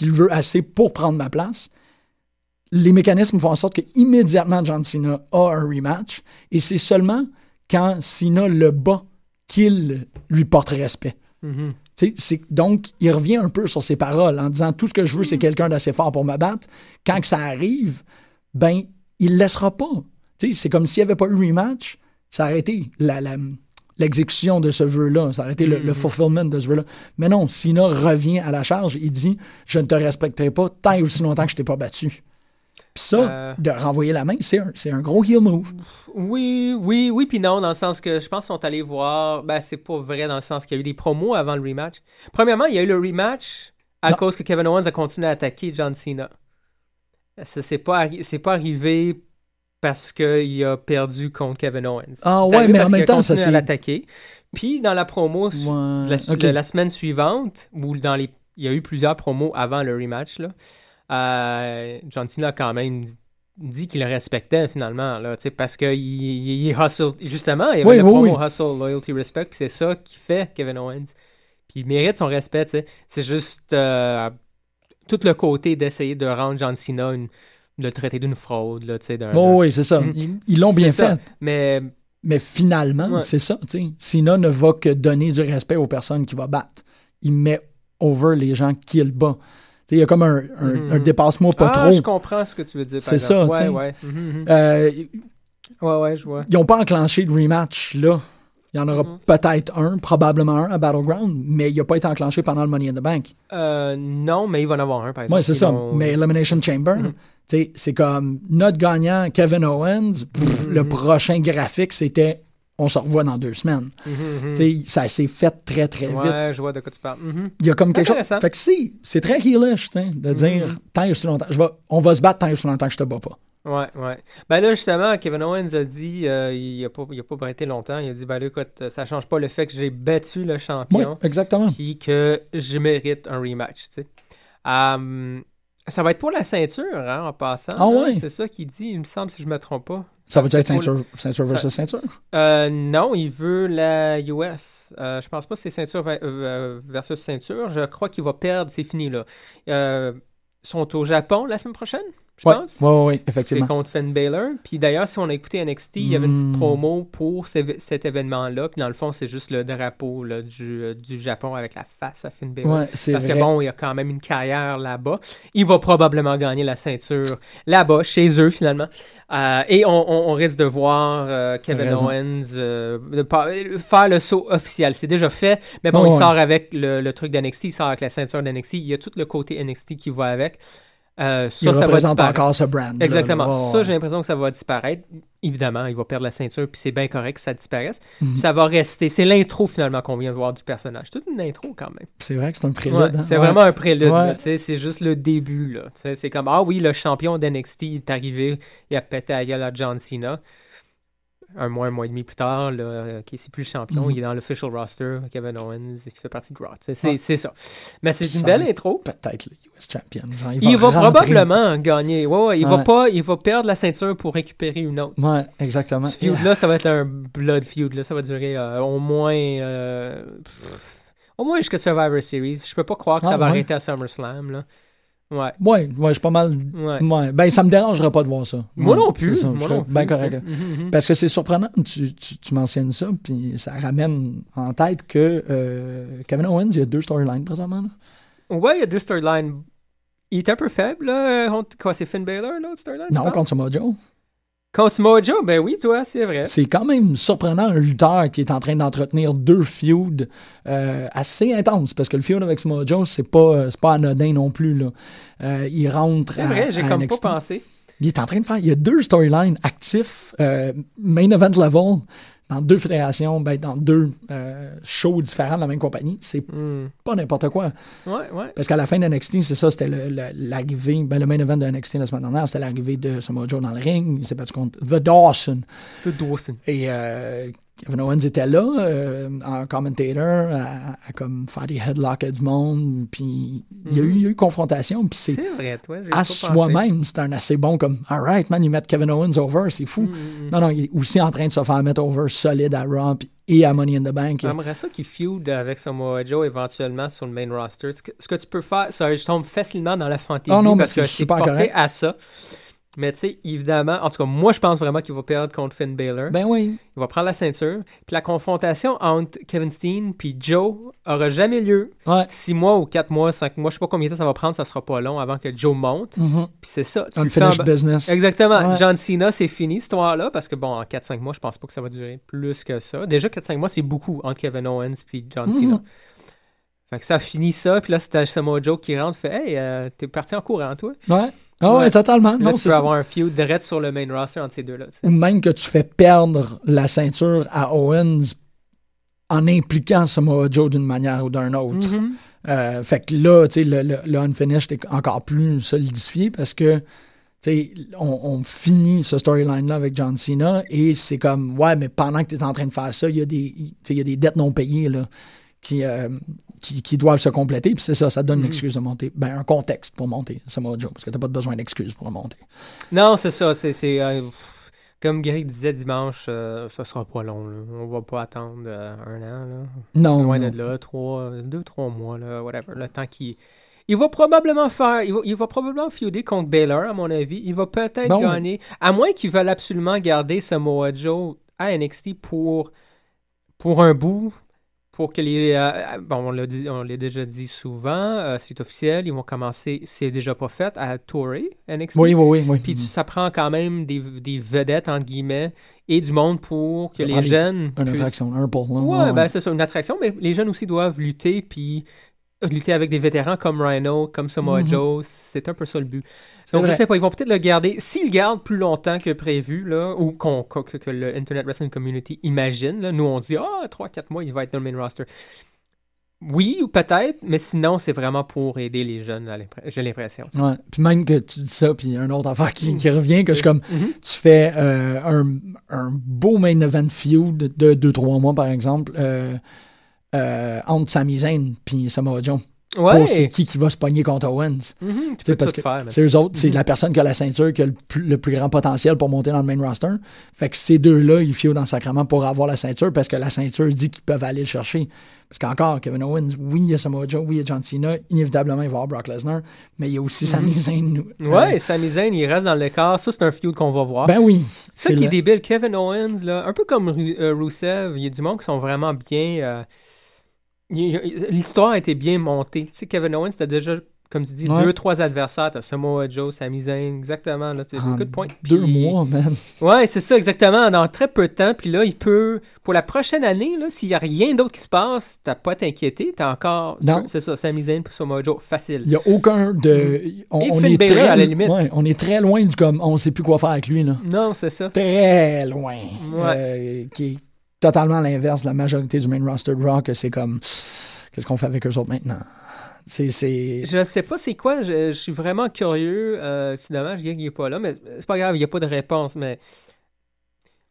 S5: le veut assez pour prendre ma place. Les mécanismes font en sorte que immédiatement John Cena a un rematch et c'est seulement quand Cena le bat qu'il lui porte respect. Sais, c'est- donc, il revient un peu sur ses paroles en disant tout ce que je veux, c'est quelqu'un d'assez fort pour me battre. Quand que ça arrive, ben, il le laissera pas. C'est comme s'il n'y avait pas eu rematch, ça aurait été l'exécution de ce vœu-là, ça aurait été le, le fulfillment de ce vœu-là. Mais non, Sina revient à la charge, il dit Je ne te respecterai pas tant et aussi longtemps que je t'ai pas battu. Puis ça,
S6: Euh.
S5: de renvoyer la main, c'est un, c'est un gros heel move.
S6: Oui, oui, oui, puis non, dans le sens que je pense qu'ils sont allés voir. Ben, c'est pas vrai dans le sens qu'il y a eu des promos avant le rematch. Premièrement, il y a eu le rematch à
S5: Non.
S6: cause que Kevin Owens a continué à attaquer John Cena. Ça, c'est pas, arri- pas arrivé parce qu'il a perdu contre Kevin Owens.
S5: Ah ouais, mais en même temps, ça c'est.
S6: l'attaquer. Puis dans la promo su-
S5: Ouais,
S6: la, su- la- semaine suivante, où dans les, il y a eu plusieurs promos avant le rematch, là, euh, John Cena a quand même dit qu'il le respectait finalement, là, parce qu'il il, il hustle. Justement, il y avait
S5: Oui,
S6: le
S5: oui,
S6: promo
S5: oui.
S6: hustle, loyalty, respect, puis c'est ça qui fait Kevin Owens. Puis il mérite son respect. C'est juste euh, tout le côté d'essayer de rendre John Cena une, de le traiter d'une fraude, là, tu sais.
S5: Oh, oui, c'est ça.
S6: Mhm.
S5: Ils- Ils l'ont bien
S6: ça.
S5: fait.
S6: Mais
S5: Mais finalement,
S6: Ouais.
S5: c'est ça. tu sais. Cena ne va que donner du respect aux personnes qu'il va battre. Il met over les gens qu'il bat. Il y a comme un, un,
S6: Mhm.
S5: un dépasse-moi pas
S6: ah,
S5: trop.
S6: je comprends ce que tu veux dire.
S5: C'est ça.
S6: Ouais, ouais. Mhm, mhm.
S5: Euh,
S6: Ouais, ouais, je vois.
S5: ils n'ont pas enclenché de rematch là. Il y en aura peut-être un, probablement un à Battleground, mais il n'a pas été enclenché pendant le Money in the Bank.
S6: Euh, non, mais il va en avoir un, par exemple.
S5: Oui, c'est ça.
S6: vont-
S5: Mais Elimination Chamber, c'est comme notre gagnant, Kevin Owens. pff. Le prochain graphique, c'était on se revoit dans deux semaines.
S6: Mhm, mhm.
S5: Ça s'est fait très, très vite.
S6: Ouais, je vois de quoi tu parles. Mhm.
S5: Il y a comme quelque chose. Fait que si, c'est très sais, de dire tant aussi longtemps, je vais, on va se battre tant aussi longtemps que je te bats pas.
S6: Ouais, ouais. Ben là, justement, Kevin Owens a dit, euh, il a pas, il a pas longtemps, il a dit, ben là, écoute, ça change pas le fait que j'ai battu le
S5: Oui,
S6: champion,
S5: exactement.
S6: puis que je mérite un rematch, tu sais. Ça va être pour la ceinture, hein, en passant.
S5: Ah
S6: là.
S5: ouais?
S6: C'est ça qu'il dit, il me semble, si je me trompe pas.
S5: Ça veut dire ceinture, ceinture versus
S6: ça-
S5: ceinture?
S6: Euh, non, il veut la US. Euh, je pense pas que c'est ceinture va- euh, versus ceinture. Je crois qu'il va perdre. C'est fini là. Euh, sont au Japon la semaine prochaine, je
S5: Ouais,
S6: pense.
S5: ouais, ouais, ouais,
S6: C'est
S5: effectivement.
S6: contre Finn Balor. Puis d'ailleurs, si on a écouté NXT, il y avait une petite
S5: Hmm.
S6: promo pour ce- cet événement-là. Puis dans le fond, c'est juste le drapeau là, du, euh, du Japon avec la face à Finn Balor.
S5: Ouais,
S6: Parce
S5: vrai.
S6: que bon, il y a quand même une carrière là-bas. Il va probablement gagner la ceinture là-bas, chez eux finalement. Euh, et on, on- on risque de voir euh, Kevin
S5: Raison.
S6: Owens euh, de faire le saut officiel. C'est déjà fait, mais bon,
S5: Oh,
S6: il
S5: ouais.
S6: sort avec le, le truc d'NXT, il sort avec la ceinture d'NXT. Il y a tout le côté NXT qui va avec. Euh, ça,
S5: Il
S6: ça va
S5: représente
S6: disparaître.
S5: encore ce brand.
S6: Exactement.
S5: là.
S6: Ça, j'ai l'impression que ça va disparaître. Évidemment, il va perdre la ceinture, puis c'est bien correct que ça disparaisse.
S5: Mhm.
S6: Ça va rester. C'est l'intro finalement qu'on vient de voir du personnage. C'est une intro quand même.
S5: C'est vrai que c'est un prélude.
S6: Ouais,
S5: hein.
S6: c'est
S5: Ouais.
S6: vraiment un prélude.
S5: Ouais.
S6: c'est juste le début. C'est comme, ah oui, le champion d'NXT est arrivé, il a pété à gueule à John Cena. Un mois, un mois et demi plus tard, là, ok, c'est plus le champion,
S5: Mhm.
S6: il est dans l'official roster, Kevin Owens, il fait partie de Raw. C'est
S5: Ouais.
S6: ça. Mais c'est une belle intro.
S5: Peut-être le US Champion. genre,
S6: Il va
S5: rentrer.
S6: probablement gagner. Ouais, ouais, il, va pas, il va perdre la ceinture pour récupérer une autre.
S5: Ouais, exactement.
S6: Ce feud-là, ça va être un blood feud. Là. Ça va durer euh, au moins. euh, pff, au moins jusqu'à Survivor Series. Je peux pas croire que
S5: Ah,
S6: ça va arrêter à SummerSlam. Là. Ouais.
S5: Ouais, ouais, je suis pas mal.
S6: Ouais.
S5: Ouais. Ben, ça me dérangerait pas de voir ça.
S6: Moi
S5: Ouais,
S6: non plus.
S5: ça,
S6: Moi non plus,
S5: correct.
S6: sais. Mhm, mhm.
S5: Parce que c'est surprenant, tu, tu, tu mentionnes ça, puis ça ramène en tête que euh, Kevin Owens, il y a deux storylines présentement. là.
S6: Ouais, il y a deux storylines. Il est un peu faible, là. contre- Quoi, c'est Finn Balor, l'autre storyline?
S5: Non, contre Samoa Joe.
S6: Contre Mojo, ben oui, toi, c'est vrai.
S5: C'est quand même surprenant un lutteur qui est en train d'entretenir deux feuds euh, assez intenses, parce que le feud avec Samoa Joe, c'est pas, euh, pas anodin non plus. Là. Euh, il rentre
S6: C'est vrai, j'ai comme
S5: NXT.
S6: pas pensé.
S5: Il est en train de faire. Il y a deux storylines actifs, euh, main event level, dans deux fédérations, ben, dans deux euh, shows différents de la même compagnie. C'est
S6: Hmm.
S5: pas n'importe quoi.
S6: Ouais, ouais.
S5: Parce qu'à la fin de NXT, c'est ça, c'était le- le- l'arrivée, ben, le main event de NXT la semaine dernière, c'était l'arrivée de Samoa Joe dans le ring. Il s'est battu contre The Dawson.
S6: Tout Dawson.
S5: Et euh, Kevin Owens était là, euh, en commentator, à, à comme faire des headlocks à du monde. Puis il y a eu, il y a eu confrontation. Puis c'est à soi-même, c'est un assez bon comme Alright, man, ils mettent Kevin Owens over, c'est fou.
S6: Hmm, hmm.
S5: Non, non, il est aussi en train de se faire mettre over solide à Raw et à Money in the Bank.
S6: J'aimerais ça qu'il feud avec Samoa Joe éventuellement sur le main roster. Ce que, ce que tu peux faire, ça, je tombe facilement dans la fantaisie
S5: Oh non,
S6: parce que
S5: c'est
S6: porté
S5: correct.
S6: à ça. Mais tu sais, évidemment, en tout cas, moi je pense vraiment qu'il va perdre contre Finn Balor.
S5: Ben oui.
S6: il va prendre la ceinture. Puis la confrontation entre Kevin Steen puis Joe aura jamais lieu.
S5: Ouais.
S6: Six mois ou quatre mois, cinq mois, je sais pas combien de temps ça va prendre, ça sera pas long avant que Joe monte.
S5: Mhm.
S6: Puis c'est ça. tu
S5: Unfinished
S6: en-
S5: business.
S6: Exactement.
S5: Ouais.
S6: John Cena, c'est fini cette histoire-là parce que bon, en 4-5 mois, je pense pas que ça va durer plus que ça. Déjà, 4-5 mois, c'est beaucoup entre Kevin Owens et John
S5: Mhm.
S6: Cena. Fait que ça finit ça, puis là, c'était Samoa Joe qui rentre, fait Hey, euh, t'es parti en courant, toi.
S5: Ouais. Ah ouais, totalement.
S6: Là,
S5: Non,
S6: tu peux
S5: ça.
S6: avoir un feud direct sur le main roster entre ces deux-là.
S5: Ou même que tu fais perdre la ceinture à Owens en impliquant Samoa Joe d'une manière ou d'une autre.
S6: Mhm.
S5: Euh, fait que là, tu sais, le, le, le Unfinished est encore plus solidifié parce que, tu sais, on, on finit ce storyline-là avec John Cena et c'est comme, ouais, mais pendant que tu es en train de faire ça, il y, a des- y a des dettes non payées, là, qui, euh, qui, qui doivent se compléter. Puis c'est ça, ça donne une excuse de monter. Ben, un contexte pour monter Samoa Joe parce que t'as pas besoin d'excuses pour monter.
S6: Non, c'est ça. C'est, c'est, euh, comme Gary disait dimanche, euh, ça sera pas long. Là. On va pas attendre euh, un an. Là.
S5: Non.
S6: Loin
S5: non.
S6: de là, trois, deux, trois mois, là, whatever. Le temps qu'il. Il va probablement faire. Il va, il va probablement feuder contre Baylor, à mon avis. Il va peut-être
S5: Bon.
S6: gagner. À moins qu'ils veulent absolument garder Samoa Joe à NXT pour, pour un bout. Pour que les. euh, bon, on l'a, dit- on l'a déjà dit souvent. euh, c'est officiel. Ils vont commencer, c'est déjà pas fait, à tourer NXT.
S5: Oui, oui, oui. oui.
S6: Puis tu- ça prend quand même des, des vedettes, entre guillemets, et du monde pour que les jeunes.
S5: Une
S6: puissent-
S5: attraction, un là.
S6: Ouais,
S5: ouais.
S6: ben c'est ça, une attraction, mais les jeunes aussi doivent lutter, puis lutter avec des vétérans comme Rhino, comme Samoa
S5: Mhm.
S6: Joe, c'est un peu ça le but. Donc je
S5: vrai.
S6: sais pas, ils vont peut-être le garder. S'ils le gardent plus longtemps que prévu, là, ou qu'on- qu'on- que, que le Internet Wrestling Community imagine, là, nous on dit, ah, 3-4 mois, il va être dans le main roster. Oui, ou peut-être, mais sinon, c'est vraiment pour aider les jeunes, j'ai l'impression.
S5: Ouais. Puis même que tu dis ça, puis un autre affaire qui, qui revient, que je suis comme,
S6: Mhm.
S5: tu fais euh, un, un beau main event feud de 2-3 mois, par exemple, euh, euh, entre Sami Zayn puis Samoa Joe. Pour c'est
S6: Ouais,
S5: qui qui va se pogner contre Owens.
S6: Mhm, tu peux
S5: parce
S6: tout
S5: que
S6: faire.
S5: C'est eux autres,
S6: Mhm.
S5: c'est la personne qui a la ceinture qui a le plus, le plus grand potentiel pour monter dans le main roster. Fait que ces deux-là, ils fiont dans le sacrement pour avoir la ceinture parce que la ceinture dit qu'ils peuvent aller le chercher. Parce qu'encore, Kevin Owens, oui, il y a Samoa Joe, oui, il y a John Cena, inévitablement, il va avoir Brock Lesnar, mais il y a aussi Sami Zayn.
S6: Mhm. Ouais, Sami Zayn, il reste dans le quart. Ça, c'est un feud qu'on va voir.
S5: Ben oui.
S6: ça qui est
S5: le-
S6: débile, Kevin Owens, là, un peu comme euh, Rusev, il y a du monde qui sont vraiment bien. euh, L'histoire a été bien montée. Tu sais, Kevin Owens, t'as déjà, comme tu dis,
S5: Ouais.
S6: deux, trois adversaires. T'as Samoa Joe, Sami Zayn, exactement. Là, tu
S5: en
S6: good point.
S5: Deux
S6: Puis-
S5: mois, man.
S6: Ouais, c'est ça, exactement. Dans très peu de temps. Puis là, il peut. Pour la prochaine année, là, s'il n'y a rien d'autre qui se passe, t'as pas à t'inquiéter. T'as encore.
S5: Non.
S6: C'est ça, Sami Zayn pour Samoa Joe. Facile.
S5: Il n'y a aucun de. On,
S6: Mm. Et
S5: on
S6: Finn
S5: est très,
S6: à la limite.
S5: ouais, on est très loin du comme. On sait plus quoi faire avec lui, là.
S6: Non, c'est ça.
S5: Très loin.
S6: Ouais.
S5: Euh, qui est totalement l'inverse de la majorité du main roster de Raw, que c'est comme. Qu'est-ce qu'on fait avec eux autres maintenant? C'est. c'est...
S6: Je sais pas c'est quoi, je, je suis vraiment curieux. Euh, c'est dommage, Greg n'est pas là, mais c'est pas grave, il n'y a pas de réponse. Mais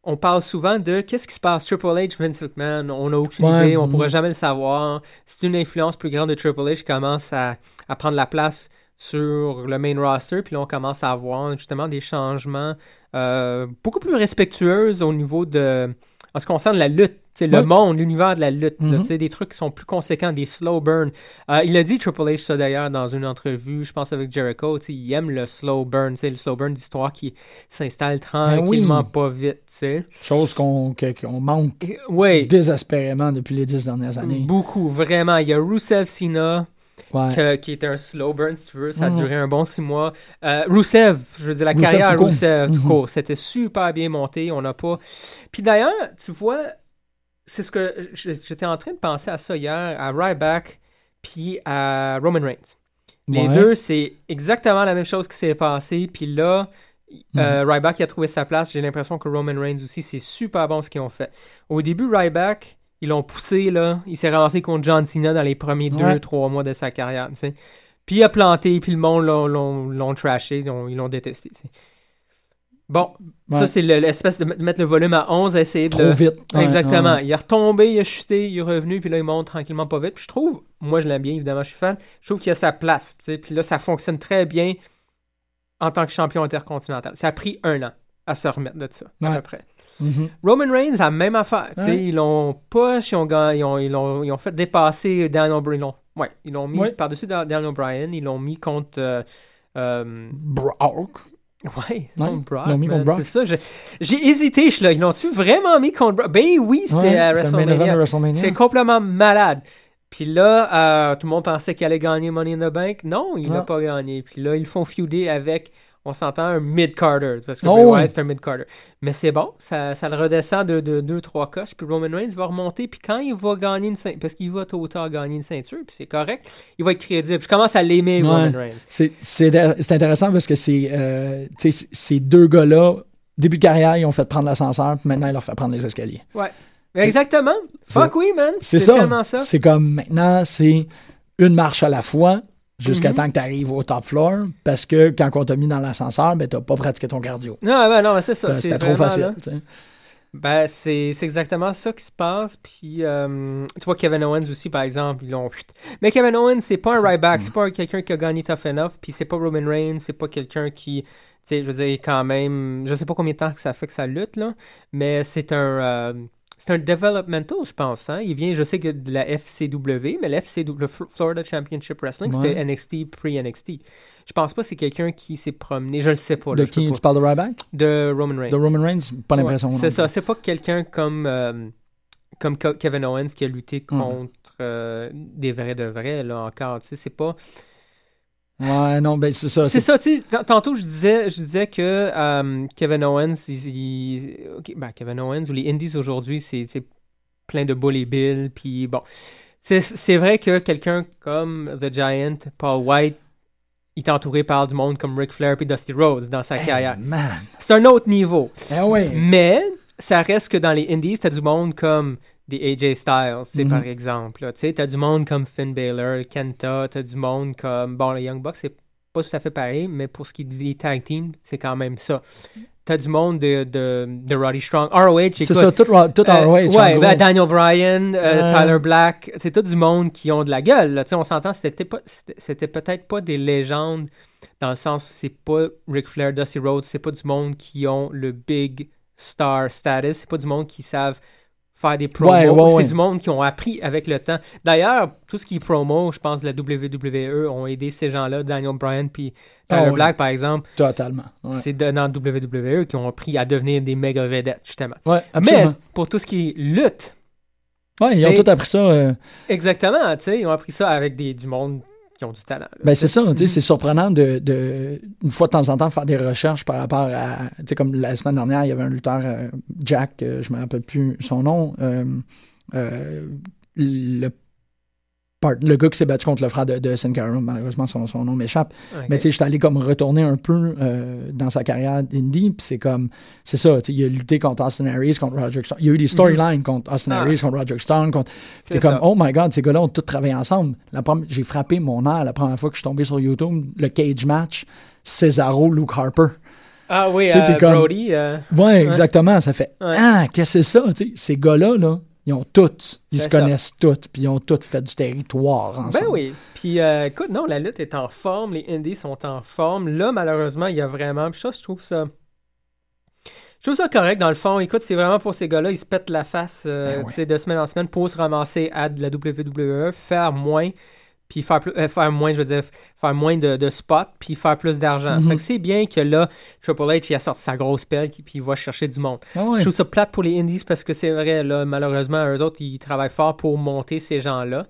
S6: on parle souvent de qu'est-ce qui se passe, Triple H, Vince McMahon, on n'a aucune
S5: Ouais.
S6: idée, on pourra jamais le savoir. C'est une influence plus grande de Triple H qui commence à, à prendre la place sur le main roster, puis là on commence à avoir justement des changements euh, beaucoup plus respectueux au niveau de, en ce qui concerne la lutte. Sais, Le monde, l'univers de la lutte, sais, des trucs qui sont plus conséquents, des slow burn. Euh, il a dit Triple H ça d'ailleurs dans une entrevue, je pense avec Jericho, il aime le slow burn, c'est le slow burn d'histoire qui s'installe tranquillement,
S5: oui.
S6: pas vite, tu sais.
S5: Chose qu'on, qu'on manque
S6: Oui,
S5: désespérément depuis les dix dernières années.
S6: beaucoup, vraiment. Il y a Rusev Sina,
S5: Ouais.
S6: que- qui était un slow burn, si tu veux, ça a
S5: Mhm.
S6: duré un bon six mois. Euh, Rusev, je veux dire, la
S5: Rusev
S6: carrière. Rusev, tout
S5: Mhm.
S6: court, c'était super bien monté, on n'a pas... Puis d'ailleurs, tu vois, c'est ce que j'étais en train de penser à ça hier, à Ryback, puis à Roman Reigns. Les
S5: Ouais.
S6: deux, c'est exactement la même chose qui s'est passé. Puis là, euh,
S5: Mhm.
S6: Ryback il a trouvé sa place. J'ai l'impression que Roman Reigns aussi, c'est super bon ce qu'ils ont fait. Au début, Ryback, ils l'ont poussé, là. Il s'est ramassé contre John Cena dans les premiers
S5: Ouais.
S6: deux, trois mois de sa carrière. tu sais. Puis il a planté, puis le monde l'ont- l'ont l'ont trashé, ils l'ont détesté. Bon,
S5: Ouais.
S6: ça, c'est le- l'espèce de mettre le volume à 11, essayer de.
S5: Trop
S6: le-
S5: vite.
S6: Exactement.
S5: ouais.
S6: Il est retombé, il a chuté, il est revenu, puis là, il monte tranquillement pas vite. Puis je trouve, moi, je l'aime bien, évidemment, je suis fan. Je trouve qu'il a sa place, tu sais. Puis là, ça fonctionne très bien en tant que champion intercontinental. Ça a pris un an à se remettre de ça, à peu près.
S5: Mhm.
S6: Roman Reigns, la même affaire.
S5: Ouais.
S6: Ils l'ont push, ils ont, ils, ont, ils, l'ont- ils ont fait dépasser Daniel Bryan. Ils l'ont- Ouais, ils l'ont mis
S5: Ouais.
S6: par-dessus Da- Daniel Bryan. Ils l'ont mis contre. euh, euh,
S5: Brock.
S6: Ouais, contre Brock.
S5: ils l'ont mis
S6: man,
S5: contre Brock.
S6: C'est ça. J'ai, hésité. Je là. Ils l'ont-tu vraiment mis contre Brock? Ben oui, c'était
S5: Ouais,
S6: à WrestleMania. C'est complètement malade. Puis là, euh, tout le monde pensait qu'il allait gagner Money in the Bank. Non, il n'a
S5: Ah.
S6: pas gagné. Puis là, ils font feuder avec, on s'entend, un mid-carter. Parce que
S5: Oh,
S6: Bray c'est un mid-carter. Mais c'est bon, ça, ça le redescend de 2-3 coches. Puis Roman Reigns va remonter. Puis quand il va gagner une ceinture, parce qu'il va tôt ou tard gagner une ceinture, puis c'est correct, il va être crédible. Je commence à l'aimer,
S5: Ouais.
S6: Roman Reigns.
S5: C'est c'est c'est intéressant parce que c'est euh, sais, ces deux gars-là, début de carrière, ils ont fait prendre l'ascenseur, puis maintenant, ils leur fait prendre les escaliers.
S6: Ouais. Exactement. Fuck oui, man.
S5: C'est
S6: C'est tellement ça.
S5: C'est comme maintenant, c'est une marche à la fois jusqu'à
S6: Mhm.
S5: temps que tu arrives au top floor parce que quand on t'a mis dans l'ascenseur, ben, t'as pas pratiqué ton cardio.
S6: Non, ben non, c'est ça.
S5: C'était trop facile. tu.
S6: Ben, c'est c'est exactement ça qui se passe. Puis, euh, tu vois, Kevin Owens aussi, par exemple, ils l'ont. Mais Kevin Owens, c'est pas un right back, c'est pas quelqu'un qui a gagné Tough Enough. Puis, c'est pas Roman Reigns, c'est pas quelqu'un qui. Tu sais, je veux dire, quand même. Je sais pas combien de temps que ça fait que ça lutte, là. Mais c'est un. euh, c'est un developmental, je pense. Hein? Il vient, je sais que de la FCW, mais la FCW, Florida Championship Wrestling,
S5: Ouais.
S6: c'était NXT, pre-NXT. Je pense pas que c'est quelqu'un qui s'est promené. Je le sais pas. là,
S5: De qui
S6: pas.
S5: tu parles de Ryback?
S6: De Roman Reigns.
S5: De Roman Reigns Pas l'impression.
S6: Ouais, c'est ça. C'est pas quelqu'un comme, euh, comme Ke- Kevin Owens qui a lutté contre euh, des vrais de vrais, là, encore. Tu sais, c'est pas.
S5: Ouais, non, ben c'est ça.
S6: C'est ça, tu sais. Tantôt, je disais, je disais que euh, Kevin Owens, il- ben, Kevin Owens ou les Indies aujourd'hui, c'est plein de bully bill. Puis bon. C'est vrai que quelqu'un comme The Giant, Paul White, il est entouré par du monde comme Ric Flair et Dusty Rhodes dans sa
S5: Hey,
S6: carrière. C'est un autre niveau.
S5: Eh ouais.
S6: Mais ça reste que dans les indies, t'as du monde comme des AJ Styles, tu sais,
S5: Mhm.
S6: par exemple. Tu sais, t'as du monde comme Finn Balor, Kenta, t'as du monde comme... Bon, les Young Bucks, c'est pas tout à fait pareil, mais pour ce qui est des tag teams, c'est quand même ça. T'as du monde de, de, de Roddy Strong. ROH.
S5: C'est ça, tout, tout
S6: euh,
S5: ROH, en
S6: ouais, ben, Daniel Bryan, euh. Tyler Black, c'est tout du monde qui ont de la gueule. là. Tu sais, on s'entend, c'était pas- c'était peut-être pas des légendes dans le sens, c'est pas Ric Flair, Dusty Rhodes, c'est pas du monde qui ont le big star status, c'est pas du monde qui savent faire des promos,
S5: Ouais, ouais,
S6: c'est du monde qui ont appris avec le temps. D'ailleurs, tout ce qui est promo, je pense que la WWE ont aidé ces gens-là, Daniel Bryan puis Tyler
S5: Ah.
S6: Black par exemple,
S5: Totalement.
S6: C'est dans WWE qui ont appris à devenir des méga vedettes justement.
S5: ouais
S6: Mais pour tout ce qui est lutte,
S5: Ouais, ils ont tout appris ça. euh,
S6: exactement, tu sais, ils ont appris ça avec des, du monde qui ont du talent. là.
S5: Ben c'est ça, tu sais, c'est surprenant de, de, une fois de temps en temps, faire des recherches par rapport à, tu sais, comme la semaine dernière, il y avait un lutteur, euh, Jack, euh, je me rappelle plus son nom, euh, euh, le, le gars qui s'est battu contre le frère de, de Sin Cara, malheureusement son, son nom m'échappe, mais tu sais, j'étais allé comme retourner un peu euh, dans sa carrière d'indie, puis c'est comme, c'est ça, tu sais, il a lutté contre Austin Harris, contre Roger Stone, il y a eu des storylines contre Austin
S6: Ah.
S5: Harris, contre Roger Stone, contre
S6: C'est
S5: comme, oh my god, ces gars-là ont tous travaillé ensemble. Première- J'ai frappé mon art la première fois que je suis tombé sur YouTube, le cage match, Cesaro, Luke Harper.
S6: Ah oui, euh,
S5: comme-
S6: Brody. euh,
S5: Ouais, exactement. Ça fait,
S6: Ouais.
S5: ah, qu'est-ce que c'est ça? tu sais? Ces gars-là, là, ils ont tous, ils se
S6: ça.
S5: connaissent tous, puis ils ont tous fait du territoire ensemble.
S6: Ben oui. Puis euh, écoute, non, la lutte est en forme, les indies sont en forme. Là, malheureusement, il y a vraiment. Puis ça, je trouve ça. Je trouve ça correct dans le fond. Écoute, c'est vraiment pour ces gars-là, ils se pètent la face euh,
S5: Ben
S6: de semaine en semaine pour se ramasser à de la WWE, faire moins, puis faire plus, euh, faire moins, je veux dire, faire moins de, de spots, puis faire plus d'argent. Fait que c'est bien que là, Triple H, il a sorti sa grosse pelle, puis il va chercher du monde.
S5: Ah ouais.
S6: Je trouve ça plate pour les Indies parce que c'est vrai, là, malheureusement, eux autres, ils travaillent fort pour monter ces gens-là.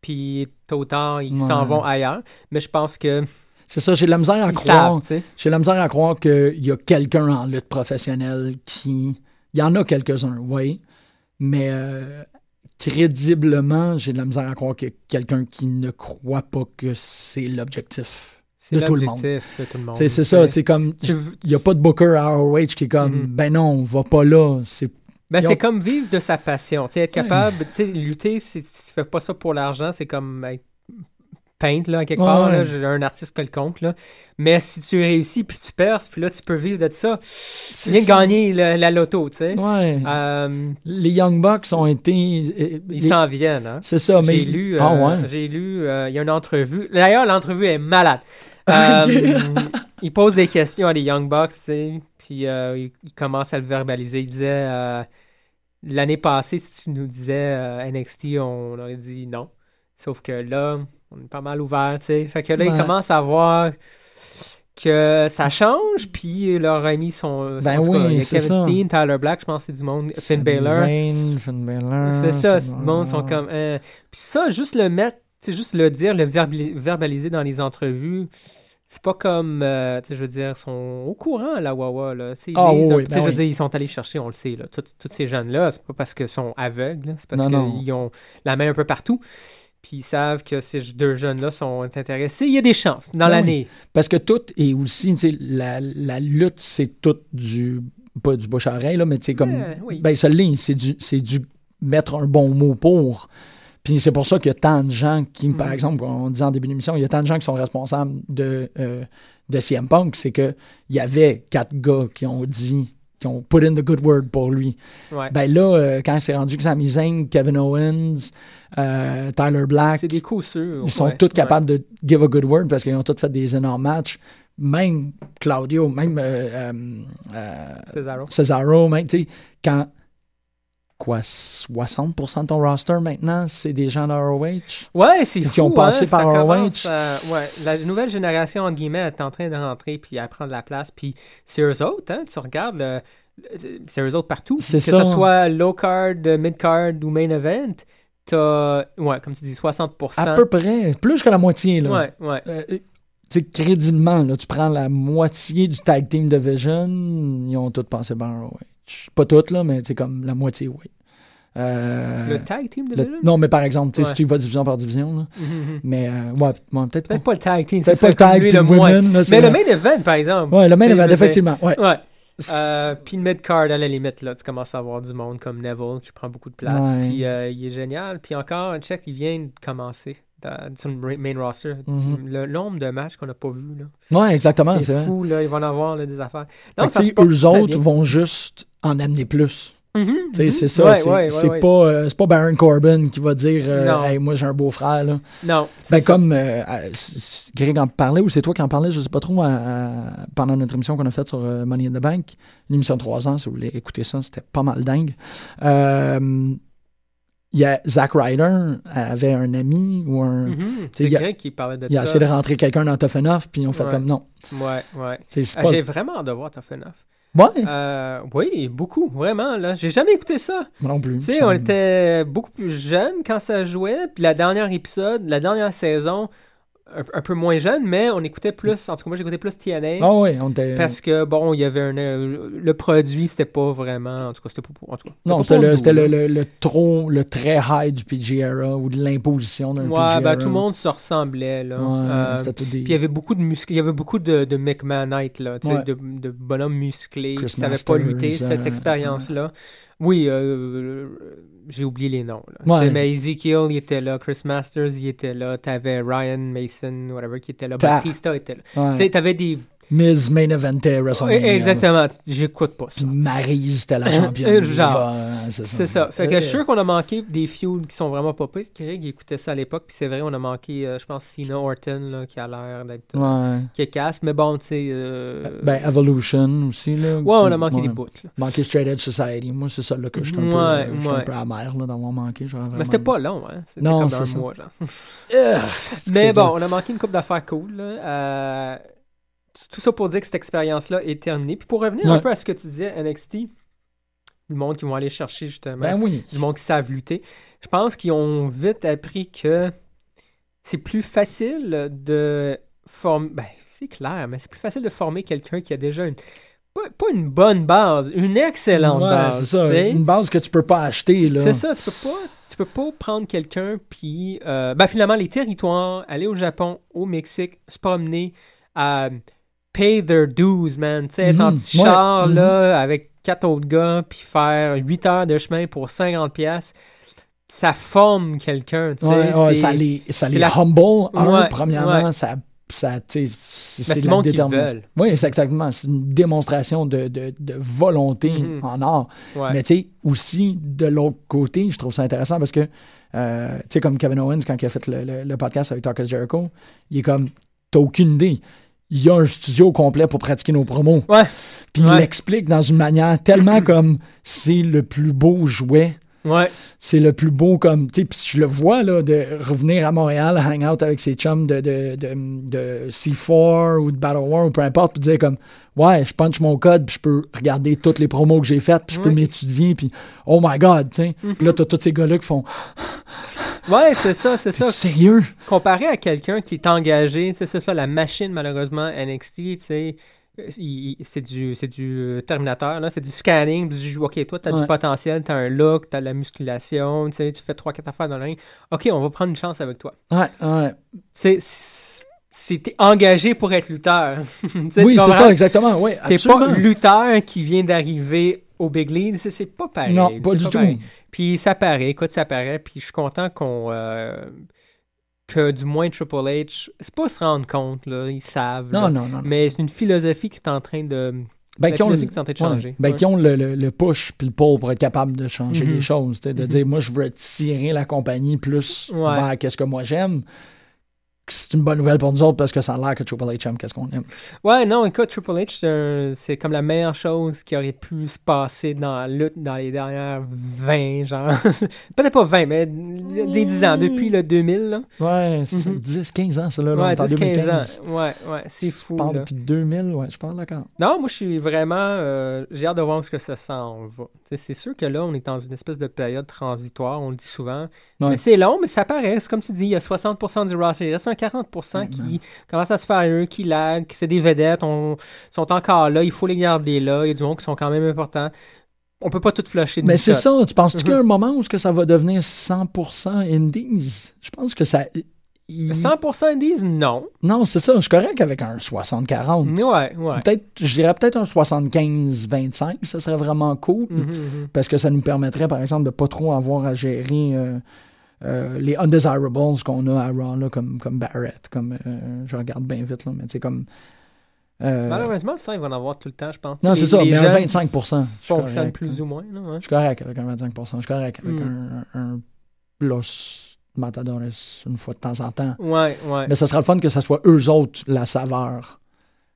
S6: Puis tôt ou tard, ils
S5: Ouais.
S6: s'en vont ailleurs. Mais je pense que.
S5: C'est ça, j'ai la misère à croire. J'ai la misère à croire qu'il y a quelqu'un en lutte professionnelle qui. Il y en a quelques-uns, oui. Mais euh, crédiblement, j'ai de la misère à croire a quelqu'un qui ne croit pas que c'est l'objectif. De tout le monde.
S6: l'objectif de tout le monde.
S5: Tu sais, C'est ça, c'est comme. Il n'y a pas de Booker à ROH qui est comme,
S6: Mhm.
S5: ben non, on va pas là. C'est
S6: Ben, c'est comme vivre de sa passion. Tu sais, être capable, lutter, si tu fais pas ça pour l'argent, c'est comme être peinte, là, quelque
S5: Ouais,
S6: part, là, j'ai un artiste quelconque, là. Mais si tu réussis, puis tu perces, puis là, tu peux vivre de ça, tu viens de gagner le- la loto, tu sais.
S5: Ouais.
S6: Euh,
S5: Les Young Bucks ont été. euh,
S6: ils
S5: les-
S6: s'en viennent, hein.
S5: C'est ça, mais.
S6: J'ai lu, euh,
S5: Ah ouais.
S6: j'ai lu, euh, il y a une entrevue. D'ailleurs, l'entrevue est malade. Euh, il pose des questions à les Young Bucks, tu sais, puis euh, il, il commence à le verbaliser. Il disait euh, l'année passée, si tu nous disais euh, NXT, on aurait dit non. Sauf que là, on est pas mal ouvert, tu sais. Fait que là, il
S5: Ouais.
S6: commence à voir que ça change, puis leurs amis sont.
S5: Ben
S6: en tout cas,
S5: oui,
S6: il y a
S5: c'est
S6: Kevin. Steen, Tyler Black, je pense que c'est du monde. Finn Balor.
S5: Finn Balor.
S6: C'est ça,
S5: c'est
S6: le monde sont comme. euh, Puis ça, juste le mettre, c'est juste le dire, le verbali- verbaliser dans les entrevues. C'est pas comme, euh, tu sais, je veux dire, ils sont au courant, la Wawa, là. Ils
S5: Ah, oui, oui, ben
S6: je veux
S5: oui.
S6: dire, ils sont allés chercher, on le sait, là. Tous ces jeunes-là, c'est pas parce qu'ils sont aveugles, c'est parce qu'ils ont la main un peu partout. Puis ils savent que ces deux jeunes-là sont intéressés. Il y a des chances dans
S5: Ben
S6: l'année.
S5: Parce que tout est aussi, la, la lutte, c'est tout du, pas du bouche à oreille, là, mais tu sais, comme,
S6: Ouais, oui.
S5: ben, ça c'est du, c'est du mettre un bon mot pour. Puis c'est pour ça qu'il y a tant de gens qui, par
S6: Mhm.
S5: exemple, on disait en début d'émission, il y a tant de gens qui sont responsables de, euh, de CM Punk, c'est que il y avait quatre gars qui ont dit, qui ont put in the good word pour lui.
S6: Ouais.
S5: Ben là, euh, quand c'est rendu que Sami Zayn, Kevin Owens, euh, Tyler Black,
S6: c'est des coups sûrs.
S5: ils sont
S6: ouais,
S5: tous
S6: ouais.
S5: capables de give a good word parce qu'ils ont tous fait des énormes matchs. Même Claudio, même euh, euh, euh,
S6: Cesaro.
S5: Cesaro, même, tu sais, quand quoi, 60% de ton roster maintenant, c'est des gens de ROH?
S6: Ouais, c'est fou.
S5: qui ont passé
S6: hein,
S5: par ROH.
S6: ouais, la nouvelle génération, entre guillemets, est en train de rentrer puis à prendre la place. Puis c'est eux autres, hein, tu regardes, le- le- c'est eux autres partout.
S5: C'est
S6: que
S5: ça.
S6: ce soit low card, mid card ou main event, t'as, ouais, comme tu dis, 60%.
S5: À peu près, plus que la moitié. Là.
S6: Ouais, ouais.
S5: Euh, tu sais, crédibilement, là, tu prends la moitié du Tag Team Division, ils ont tous passé par ROH. Pas toutes, là, mais c'est comme la moitié, oui. Euh,
S6: Le tag team de
S5: le- non, mais par exemple,
S6: Ouais.
S5: si tu vas division par division, là,
S6: Mhm, mhm.
S5: mais euh, ouais, ouais, peut-être pas.
S6: Le tag team, c'est
S5: Peut-être pas le tag team
S6: le
S5: women, là,
S6: Mais le main event, par exemple.
S5: Ouais, le main event, effectivement. Ouais.
S6: Ouais. Euh, puis le mid-card, à la limite, là, tu commences à avoir du monde comme Neville qui prend beaucoup de place. Puis euh, il est génial. Puis encore, check, il vient de commencer dans- sur le main roster.
S5: Mhm.
S6: Le nombre de matchs qu'on n'a pas vu, là.
S5: Ouais, exactement, c'est
S6: c'est
S5: vrai.
S6: fou, là. Ils vont en avoir là, des affaires. Non, ça
S5: eux autres vont juste en amener plus.
S6: Mhm,
S5: sais,
S6: mhm.
S5: C'est ça.
S6: Ouais,
S5: c'est
S6: ouais, ouais,
S5: c'est
S6: ouais.
S5: pas, euh, c'est pas Baron Corbin qui va dire euh. Hey, moi j'ai un beau-frère. là.
S6: Non.
S5: Ben,
S6: ça.
S5: comme euh, Greg en parlait, ou c'est toi qui en parlais, je sais pas trop, à- à- pendant notre émission qu'on a faite sur Money in the Bank, une émission de 3 ans, si vous voulez écouter ça, c'était pas mal dingue. Il y a Zack Ryder avait un ami ou un.
S6: Mhm.
S5: sais,
S6: C'est Greg qui parlait de
S5: Il a
S6: ça.
S5: essayé de rentrer quelqu'un dans Tough Enough, puis ils ont fait comme non.
S6: Ouais, ouais. Ah,
S5: pas.
S6: J'ai vraiment hâte de voir Tough Enough.
S5: Ouais,
S6: Euh, oui, beaucoup, vraiment. là. J'ai jamais écouté ça.
S5: moi non plus.
S6: Tu sais, on était beaucoup plus jeunes quand ça jouait. Puis la dernière épisode, la dernière saison, un, un peu moins jeune, mais on écoutait plus. En tout cas, moi, j'écoutais plus TNA.
S5: Ah ouais, on était.
S6: Parce que, bon, il y avait un. euh, le produit, c'était pas vraiment. En tout cas, c'était pas pour. En tout cas,
S5: Non, c'était le, le, le, le trop, le très high du PG era ou de l'imposition d'un
S6: Ouais, ben, tout le monde se ressemblait, là.
S5: Ouais,
S6: Euh,
S5: tout des.
S6: Puis il y avait beaucoup de muscles, il y avait beaucoup de, de McMahonite, là, tu sais,
S5: Ouais.
S6: de, de bonhommes musclés
S5: Chris
S6: qui savaient pas lutter, cette
S5: euh,
S6: expérience-là. Oui, euh, j'ai oublié les noms. Là.
S5: Ouais.
S6: Mais Ezekiel, il était là, Chris Masters, il était là, t'avais Ryan Mason, whatever, qui était là,
S5: Ta-
S6: Batista était là.
S5: Ouais.
S6: Tu sais, t'avais des...
S5: Miz main eventait WrestleMania.
S6: Ouais, Exactement, j'écoute pas ça.
S5: Puis Maryse était la
S6: Euh,
S5: championne.
S6: genre.
S5: Ouais,
S6: C'est ça. Fait que je suis
S5: Euh,
S6: sûr qu'on a manqué des feuds qui sont vraiment pas pires. Craig écoutait ça à l'époque, puis c'est vrai, on a manqué, euh, je pense, Cena Orton, là, qui a l'air d'être... euh,
S5: Ouais.
S6: qui est casse, mais bon, tu sais... euh,
S5: Ben, Evolution aussi, là.
S6: Ouais, on a manqué
S5: Ouais.
S6: des bouts, là.
S5: Manqué Straight Edge Society. Moi, c'est ça, là, que je suis un, peu,
S6: Ouais,
S5: euh, j'étais un
S6: ouais.
S5: peu amer, là, d'avoir manqué.
S6: Mais c'était pas long, hein. C'était
S5: Non,
S6: comme
S5: c'est
S6: un
S5: ça.
S6: mois, genre.
S5: Euh,
S6: Mais bon, on a manqué une coupe d'affaires cool. là. Tout ça pour dire que cette expérience-là est terminée. Puis pour revenir un peu à ce que tu disais, NXT, le monde qui vont aller chercher justement,
S5: Ben oui.
S6: du monde qui savent lutter, je pense qu'ils ont vite appris que c'est plus facile de former. Ben, c'est clair, mais c'est plus facile de former quelqu'un qui a déjà une. Pas, pas une bonne base, une excellente
S5: Ouais,
S6: base.
S5: c'est ça. Une base que tu peux pas acheter, là.
S6: C'est ça, tu peux pas, tu peux pas prendre quelqu'un puis, euh, ben finalement les territoires, aller au Japon, au Mexique, se promener, à pay their dues, man, tu sais, être en
S5: Mhm,
S6: petit
S5: ouais,
S6: char
S5: mhm.
S6: là avec quatre autres gars puis faire 8 heures de chemin pour 50 pièces, ça forme quelqu'un, tu sais.
S5: Ouais, ça les, ça
S6: c'est
S5: les
S6: la-
S5: humble. Un, premièrement, ça, ça c'est la détermination. Oui, c'est exactement. C'est une démonstration de, de, de volonté
S6: Mhm.
S5: en art.
S6: Ouais.
S5: Mais tu sais, aussi, de l'autre côté, je trouve ça intéressant parce que, euh, tu sais, comme Kevin Owens, quand il a fait le, le- le podcast avec Talk Jericho, il est comme, t'as aucune idée. Il y a un studio complet pour pratiquer nos promos.
S6: Ouais.
S5: Puis il l'explique dans une manière tellement comme c'est le plus beau jouet
S6: Ouais.
S5: C'est le plus beau comme, tu sais, puis je le vois, là, de revenir à Montréal, hang out avec ses chums de, de, de, de C4 ou de Battle War ou peu importe, puis dire comme, ouais, je punch mon code, puis je peux regarder toutes les promos que j'ai faites, puis je peux m'étudier, puis oh my god, tu sais. Puis là, t'as tous ces gars-là qui font,
S6: Ouais, c'est ça, c'est ça.
S5: Sérieux?
S6: Comparé à quelqu'un qui est engagé, tu sais, c'est ça, la machine, malheureusement, NXT, tu sais, euh, c'est du, c'est du euh, Terminateur, là, c'est du scanning, du, ok, toi, t'as
S5: Ouais.
S6: du potentiel, t'as un look, t'as de la musculation, tu sais, tu fais 3-4 affaires dans le ring, ok, on va prendre une chance avec toi.
S5: Ouais, ouais.
S6: C'est, t'es engagé pour être lutteur. Tu sais,
S5: oui, c'est ça, exactement, oui,
S6: T'es pas lutteur qui vient d'arriver au Big League, c'est, pas pareil.
S5: non, pas du tout.
S6: pareil. Puis ça paraît, écoute, ça paraît. Puis je suis content qu'on. euh, que du moins Triple H, c'est pas se rendre compte, là, ils savent.
S5: Non,
S6: là.
S5: non, non. non.
S6: Mais c'est une philosophie qui est en train de.
S5: Ben, qui ont, le,
S6: philosophie qui est en train de
S5: ouais.
S6: changer.
S5: Ben,
S6: Ouais.
S5: qui ont le, le- le push puis le pull pour être capable de changer
S6: Mhm.
S5: les choses. De
S6: Mhm.
S5: dire, moi, je veux tirer la compagnie plus
S6: Ouais.
S5: vers qu'est-ce que moi j'aime. C'est une bonne nouvelle pour nous autres parce que ça a l'air que Triple H aime qu'est-ce qu'on aime.
S6: Ouais, non, écoute, Triple H, c'est un- c'est comme la meilleure chose qui aurait pu se passer dans la lutte dans les dernières 20, genre. Peut-être pas 20, mais des 10 ans, depuis le 2000, là.
S5: Ouais, c'est ça,
S6: Mhm.
S5: 10, 15 ans, ça, là.
S6: Ouais,
S5: est en
S6: 10, 15
S5: 2015.
S6: ans. Ouais, ouais, c'est
S5: Je
S6: fou,
S5: parle
S6: là.
S5: depuis 2000, ouais, je parle d'accord.
S6: Non, moi, je suis vraiment. euh, J'ai hâte de voir ce que ça s'en va. C'est sûr que là, on est dans une espèce de période transitoire, on le dit souvent.
S5: Ouais.
S6: Mais c'est long, mais ça paraît. C'est comme tu dis, il y a 60% du roster. Il reste un 40% qui commence à se faire eux, qui lag, qui c'est des vedettes, on, sont encore là. Il faut les garder là. Il y a du monde qui sont quand même importants. On peut pas tout flusher.
S5: Mais c'est ça, tu penses-tu
S6: Mhm.
S5: qu'il y a un moment où que ça va devenir 100% Indies? Je pense que ça... il-
S6: 100% disent non.
S5: Non, c'est ça, je suis correct avec un 60-40.
S6: Mais ouais, ouais.
S5: Peut-être, je dirais peut-être un 75-25, ça serait vraiment cool.
S6: Mhm, mhm.
S5: Parce que ça nous permettrait, par exemple, de pas trop avoir à gérer euh, euh, les undesirables qu'on a à Raw, là, comme, comme Barrett, comme euh, je regarde bien vite, là, mais sais, comme. euh,
S6: Malheureusement, ça, il va en avoir tout le temps, je pense.
S5: non, c'est ça, mais un
S6: jeunes
S5: 25 je suis
S6: fonctionnent
S5: correct,
S6: plus ou moins. ouais.
S5: Je suis correct avec un 25% Je suis correct avec
S6: Mm.
S5: un, un Los Matadores une fois de temps en temps.
S6: Ouais, ouais.
S5: Mais ça sera le fun que ça soit eux autres la saveur.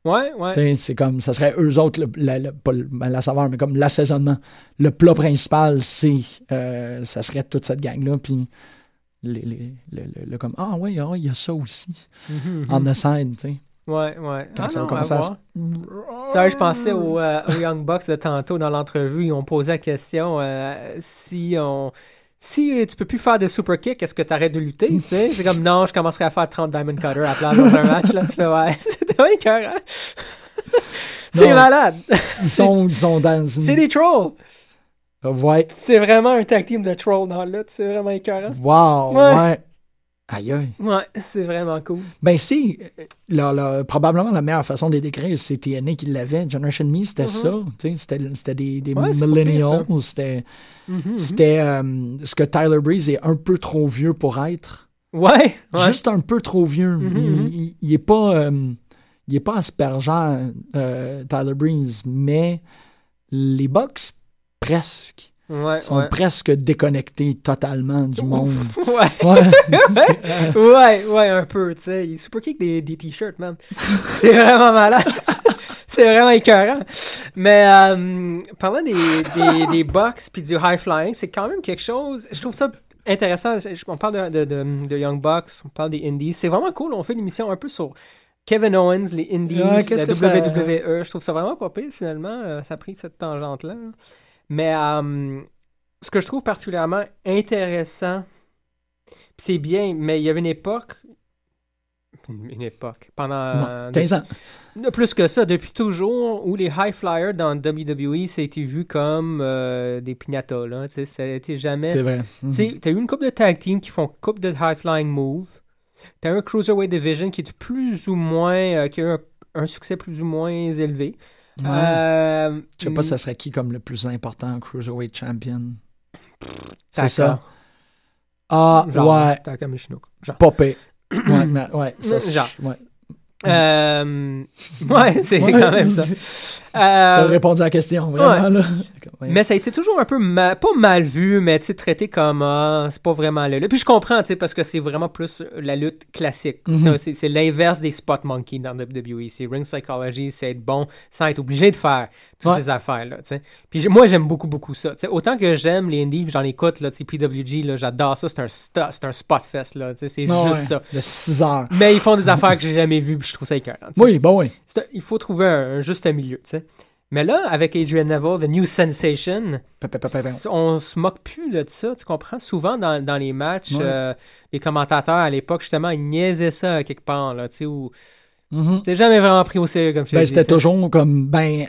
S6: Ouais, ouais.
S5: C'est comme, ça serait eux autres, le- la, pas le- ben, la saveur, mais comme l'assaisonnement. Le plat principal, c'est, euh, ça serait toute cette gang-là, puis le, comme, ah oui, ah, il y a ça aussi, en aside, tu sais.
S6: Ouais, ouais. Ah
S5: ça
S6: non, à
S5: à
S6: voir. Ça, je pensais aux, euh, aux Young Bucks de tantôt dans l'entrevue. Ils ont posé la question euh, si on. Si tu peux plus faire de super kick, est-ce que tu arrêtes de lutter? tu sais? C'est comme non, je commencerai à faire 30 Diamond Cutter à plat dans un match. Là, tu fais ouais, c'était vraiment écœurant. C'est
S5: Non.
S6: malade.
S5: Ils sont, ils sont dans une...
S6: C'est des trolls.
S5: Ouais.
S6: C'est vraiment un tag team de trolls dans le lutte. C'est vraiment écœurant.
S5: Wow,
S6: Ouais.
S5: ouais. Aïe, aïe.
S6: Ouais, c'est vraiment cool.
S5: Ben, si, euh, la- la- probablement la meilleure façon de les décrire, c'est TNA qui l'avait. Generation Me, c'était
S6: Mhm.
S5: ça. C'était c'était des, des
S6: Ouais,
S5: millennials. C'était
S6: Mhm,
S5: c'était, euh, ce que Tyler Breeze est un peu trop vieux pour être.
S6: mhm. Ouais, ouais.
S5: Juste un peu trop vieux.
S6: Mhm,
S5: il,
S6: mhm.
S5: il- il est pas. euh, il est pas aspergeant, euh, Tyler Breeze, mais les Bucks, presque.
S6: Ouais,
S5: sont
S6: ouais.
S5: presque déconnectés totalement du monde.
S6: Ouais.
S5: Ouais.
S6: Ouais, ouais, un peu, tu sais. Il super kick des, des t-shirts, man. C'est vraiment malade. C'est vraiment écœurant. Mais euh, parlant des, des, des box puis du high flying, c'est quand même quelque chose. Je trouve ça intéressant. On parle de, de, de, de Young Bucks, on parle des Indies. C'est vraiment cool. On fait une émission un peu sur Kevin Owens, les Indies,
S5: Ouais, qu'est-ce
S6: la
S5: ça-
S6: WWE. Je trouve ça vraiment pas pire, finalement. Euh, ça a pris cette tangente-là. Mais euh, ce que je trouve particulièrement intéressant, c'est bien, mais il y avait une époque. Une époque. Pendant.
S5: non, 15 ans.
S6: de- plus que ça, depuis toujours, où les high flyers dans WWE, ça a été vu comme euh, des pinatas, là. Tu sais, ça a été jamais.
S5: C'est vrai.
S6: Tu sais, t'as eu une couple de tag teams qui font couple de high flying moves. T'as eu un Cruiserweight Division qui est plus ou moins. euh, qui a eu un, un succès plus ou moins élevé.
S5: Ouais.
S6: Euh,
S5: Je sais pas, ça serait qui comme le plus important Cruiserweight Champion? C'est ça. Ah,
S6: Genre,
S5: ouais.
S6: Taka Michinoku. Genre.
S5: Popé. ouais, mais- ouais, ça, c'est-
S6: Genre.
S5: ouais.
S6: Euh, ouais, c'est
S5: Ouais.
S6: quand même ça.
S5: T'as
S6: Euh,
S5: répondu à la question, vraiment, là.
S6: Mais ça a été toujours un peu ma- pas mal vu, mais tu traité comme ah, c'est pas vraiment lutte. Puis je comprends, tu sais, parce que c'est vraiment plus la lutte classique.
S5: Mhm.
S6: C'est l'inverse des spot monkeys dans WWE. C'est ring psychology, c'est être bon sans être obligé de faire toutes
S5: Ouais.
S6: ces affaires-là. Puis moi, j'aime beaucoup, beaucoup ça. Tu sais, autant que j'aime les indies, j'en écoute, là, PWG, là, j'adore ça. C'est un, un spot fest, là. C'est juste ça.
S5: De 6 heures.
S6: Mais ils font des affaires que j'ai jamais vues, je trouve ça écœurant.
S5: Oui, bon, oui.
S6: C'est un- il faut trouver un, un juste milieu, tu sais. Mais là, avec Adrian Neville, The New Sensation,
S5: Pa- pa- pa-
S6: on se moque plus de ça, tu comprends? Souvent, dans, dans les matchs,
S5: Ouais.
S6: euh, les commentateurs, à l'époque, justement, ils niaisaient ça à quelque part, là, tu sais, où
S5: Mhm.
S6: t'es jamais vraiment pris au sérieux, comme je
S5: Ben, c'était toujours comme, ben,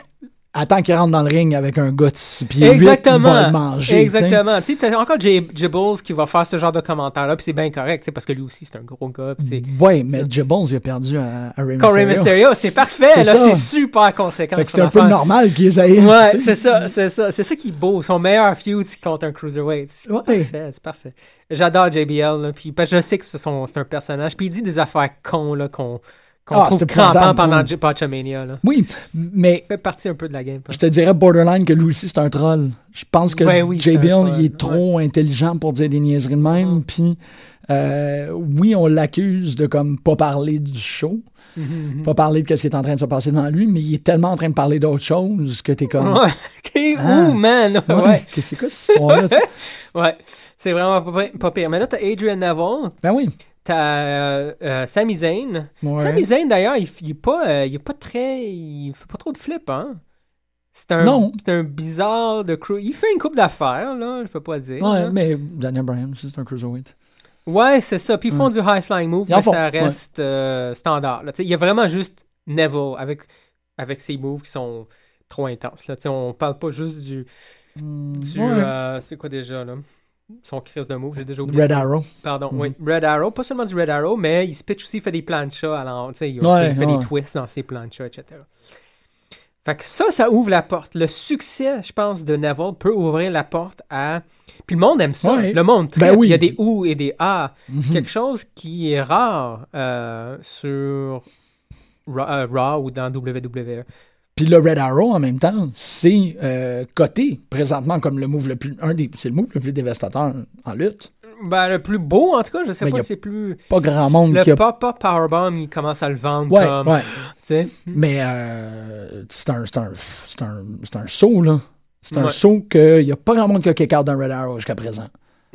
S5: attends qu'il rentre dans le ring avec un gars de 6 pieds 8, il
S6: Exactement.
S5: va le manger.
S6: Exactement. Tu sais, encore Jibbles qui va faire ce genre de commentaires-là, puis c'est bien correct, parce que lui aussi, c'est un gros gars.
S5: Ouais, mais Jibbles, il a perdu à, à
S6: Corey
S5: Mysterio.
S6: Mysterio, c'est parfait,
S5: C'est
S6: là, c'est super conséquent.
S5: C'est un peu normal qu'ils haïssent,
S6: Ouais, c'est ça, c'est ça. C'est ça qui est beau. Son meilleur feud, contre un cruiserweight. C'est
S5: Ouais.
S6: parfait, c'est parfait. J'adore JBL, là, puis parce que je sais que c'est un personnage, puis il dit des affaires cons, là, qu'on qu'on
S5: Ah,
S6: trouve crampant pendant
S5: oui.
S6: Là.
S5: Oui, mais
S6: Il fait partie un peu de la game.
S5: je te dirais borderline que lui aussi, c'est un troll. Je pense que
S6: Ouais, oui,
S5: il est trop intelligent pour dire des niaiseries de même.
S6: Mhm.
S5: Puis, euh, oui, on l'accuse de comme pas parler du show,
S6: Mhm, mhm.
S5: pas parler de ce qui est en train de se passer devant lui, mais il est tellement en train de parler d'autre chose que t'es comme...
S6: Ouais. Ok,
S5: Ah.
S6: ouh, man!
S5: Ouais,
S6: Ouais,
S5: qu'est-ce que c'est quoi tu sais?
S6: ouais. C'est vraiment pas, pas pire. Mais là, t'as Adrian Neville,
S5: ben oui.
S6: T'as euh, euh, Sami Zayn.
S5: Ouais.
S6: Sami Zayn, d'ailleurs, il, il est pas, euh, il est pas très. Il fait pas trop de flip, hein? C'est un,
S5: Non.
S6: c'est un bizarre de crew. Il fait une coupe d'affaires, là, je peux pas le dire.
S5: Ouais,
S6: là.
S5: mais Daniel Bryan, c'est un cruiserweight.
S6: Ouais, c'est ça. Puis ils font du high flying move, mais
S5: font,
S6: ça
S5: ouais.
S6: reste euh, standard. là. Il y a vraiment juste Neville avec, avec ses moves qui sont trop intenses. Là. Tu sais, On parle pas juste du. du
S5: Ouais.
S6: euh, c'est quoi déjà, là? Son crise de move, j'ai déjà oublié.
S5: Red Arrow.
S6: Pardon,
S5: Mhm.
S6: oui. Red Arrow, pas seulement du Red Arrow, mais il se pitch aussi, il fait des planchas, alors, tu sais, il,
S5: Ouais,
S6: il fait
S5: ouais.
S6: des twists dans ses planchas, etc. Fait que ça, ça ouvre la porte. Le succès, je pense, de Neville peut ouvrir la porte à... Puis le monde aime ça.
S5: Ouais.
S6: Le monde.
S5: Ben oui.
S6: Il y a des ou et des a.
S5: Mhm.
S6: Quelque chose qui est rare euh, sur euh, Raw ou dans WWE.
S5: Puis le Red Arrow, en même temps, c'est euh, coté présentement comme le move le plus. Un des, c'est le move le plus dévastateur en lutte.
S6: Ben, le plus beau, en tout cas, je sais
S5: Ben,
S6: pas si c'est plus...
S5: Pas grand monde
S6: Le
S5: qui a.
S6: pop-up powerbomb, il commence à le vendre
S5: Ouais,
S6: comme...
S5: ouais.
S6: Tu sais?
S5: Mais euh, c'est un, c'est un, c'est un, c'est un saut, là. C'est un
S6: Ouais.
S5: saut qu'il n'y a pas grand monde qui a kick out d'un Red Arrow jusqu'à présent.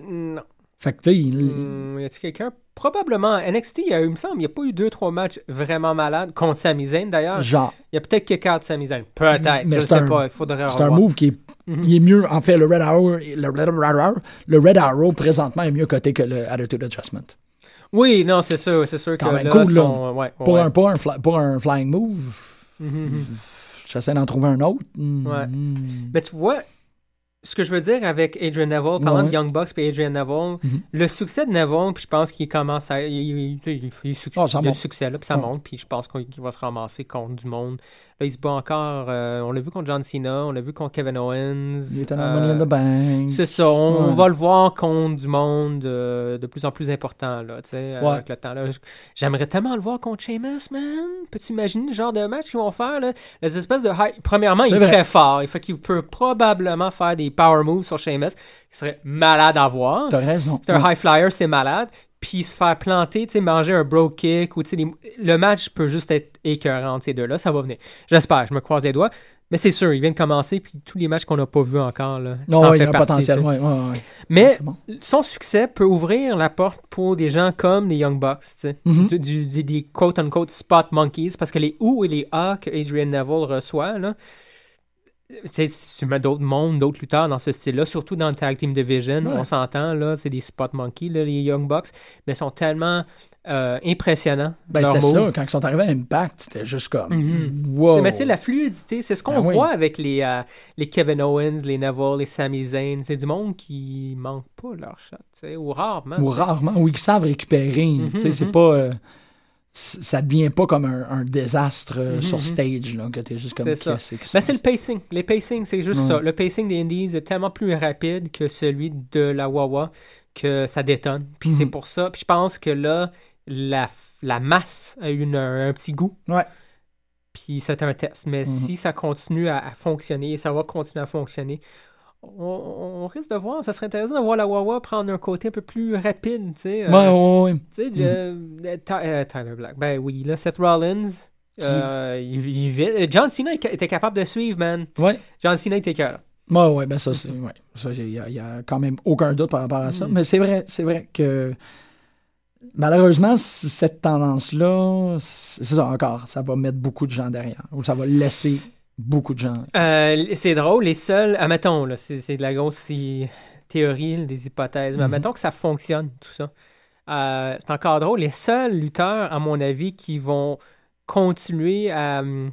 S6: Non.
S5: Fait que, tu sais, il-
S6: Hmm, y a-t-il quelqu'un? Probablement. NXT, il, y a eu, il me semble, il n'y a pas eu deux, trois matchs vraiment malades contre Sami Zayn, d'ailleurs.
S5: genre,
S6: Il y a peut-être kick out Sami Zayn. Peut-être.
S5: Mais
S6: Je
S5: c'est
S6: sais
S5: un-
S6: pas. Il faudrait
S5: c'est un move qui est,
S6: Mhm.
S5: il est mieux. En fait, le Red Arrow, le Red Arrow, le Red Arrow présentement est mieux coté que le Attitude Adjustment.
S6: Oui, non, c'est sûr. C'est sûr que
S5: Quand même
S6: là,
S5: cool, là.
S6: son- ouais,
S5: Pour,
S6: ouais.
S5: un, pour, un fly- pour un flying move,
S6: Mhm.
S5: j'essaie d'en trouver un autre. Hmm.
S6: Mais tu vois, ce que je veux dire avec Adrian Neville, parlant
S5: Ouais.
S6: de Young Bucks et Adrian Neville,
S5: Mhm.
S6: le succès de Neville, puis je pense qu'il commence à. Il, il- il- il- il- succ-
S5: Ah, ça
S6: il y a le succès, là, puis ça
S5: Ouais.
S6: monte, puis je pense qu'il va se ramasser contre du monde. Là, il se bat encore. euh, on l'a vu contre John Cena, on l'a vu contre Kevin Owens.
S5: Il dans
S6: euh,
S5: Money in the Bank.
S6: C'est ça, on
S5: Ouais.
S6: va le voir contre du monde euh, de plus en plus important, là, tu sais,
S5: Ouais.
S6: avec le temps. J'aimerais tellement le voir contre Sheamus, man. Peux-tu imaginer le genre de match qu'ils vont faire, là? Les espèces de high... Premièrement, il est
S5: vrai.
S6: très fort. Il fait qu'il peut probablement faire des power moves sur Sheamus, qui serait malade à voir.
S5: T'as raison.
S6: C'est un
S5: Ouais.
S6: high flyer, c'est malade. Puis se faire planter, tu sais, manger un bro kick, ou tu sais, le match peut juste être écœurant ces deux-là. Ça va venir. J'espère, je me croise les doigts. Mais c'est sûr, il vient de commencer, puis tous les matchs qu'on n'a pas vus encore, là,
S5: Non,
S6: ça en
S5: ouais, il y a un
S6: partie,
S5: potentiel. Ouais, ouais, ouais.
S6: Mais
S5: bon.
S6: son succès peut ouvrir la porte pour des gens comme les Young Bucks, tu sais,
S5: Mhm.
S6: Du- des quote-unquote spot monkeys, parce que les ou et les A que Adrian Neville reçoit, là, tu mets d'autres mondes, d'autres lutteurs dans ce style-là, surtout dans le Tag Team Division,
S5: Ouais.
S6: on s'entend, là, c'est des spot monkeys, là, les Young Bucks, mais ils sont tellement euh, impressionnants.
S5: Ben, c'était ça. Quand ils sont arrivés à Impact, c'était juste comme.
S6: Mhm.
S5: Wow.
S6: Mais c'est la fluidité, c'est ce qu'on
S5: Ben oui.
S6: voit avec les, euh, les Kevin Owens, les Neville, les Sami Zayn. C'est du monde qui manque pas leur shot, ou rarement.
S5: Ou rarement, ou ils savent récupérer. Tu sais, c'est
S6: mhm.
S5: pas. euh, ça devient pas comme un, un désastre euh,
S6: Mhm,
S5: sur
S6: mhm.
S5: stage, là, que t'es juste comme.
S6: C'est ça. Ben, c'est le pacing. Les pacing, c'est juste ça. Le pacing des Indies est tellement plus rapide que celui de la Wawa que ça détonne. Puis c'est pour ça. Puis je pense que là, la, la masse a eu un, petit goût.
S5: Ouais.
S6: Puis c'est un test. Mais si ça continue à, à fonctionner, ça va continuer à fonctionner, on, on risque de voir, ça serait intéressant de voir la Wawa prendre un côté un peu plus rapide, tu sais. euh,
S5: Ouais, ouais, ouais.
S6: tu sais, euh, euh, Tyler Black, ben oui, là, Seth Rollins, euh, il, il vit- John Cena était capable de suivre, man.
S5: Ouais.
S6: John Cena était cœur.
S5: Ouais, ouais, ben ça, c'est. Ouais. Ça, il y, a- y a quand même aucun doute par rapport à ça.
S6: Mm.
S5: Mais c'est vrai, c'est vrai que. Malheureusement, cette tendance-là, c'est ça encore, ça va mettre beaucoup de gens derrière. Ou ça va laisser beaucoup de gens.
S6: Euh, c'est drôle, les seuls, admettons, là, c'est, c'est de la grosse théorie, des hypothèses, mais
S5: Mhm.
S6: admettons que ça fonctionne, tout ça. Euh, c'est encore drôle, les seuls lutteurs, à mon avis, qui vont continuer à. hum,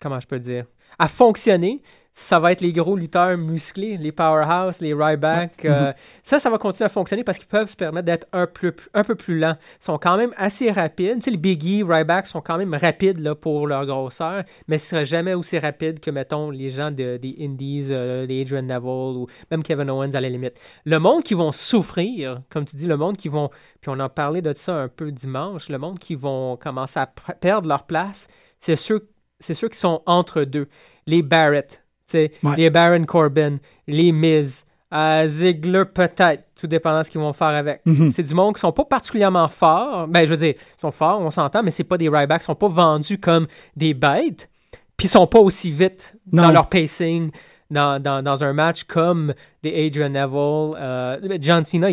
S6: Comment je peux dire À fonctionner, ça va être les gros lutteurs musclés, les powerhouse, les Ryback. euh, Ça, ça va continuer à fonctionner parce qu'ils peuvent se permettre d'être un peu, un peu plus lents. Ils sont quand même assez rapides. Tu sais, les Biggie, Ryback sont quand même rapides là, pour leur grosseur, mais ce ne seraient jamais aussi rapides que, mettons, les gens de- des Indies, euh, les Adrian Neville ou même Kevin Owens à la limite. Le monde qui vont souffrir, comme tu dis, le monde qui vont, puis on en parlait de ça un peu dimanche, le monde qui vont commencer à perdre leur place, c'est ceux, c'est ceux qui sont entre deux. Les Barrett, sais,
S5: Ouais.
S6: les Baron Corbin, les Miz, euh, Ziggler peut-être, tout dépendant de ce qu'ils vont faire avec.
S5: Mhm.
S6: C'est du monde qui sont pas particulièrement forts. Ben, je veux dire, ils sont forts, on s'entend, mais c'est pas des Rybacks, ils sont pas vendus comme des bêtes, puis ils sont pas aussi vite dans leur pacing. Dans, dans, dans un match comme des Adrian Neville, euh, John Cena,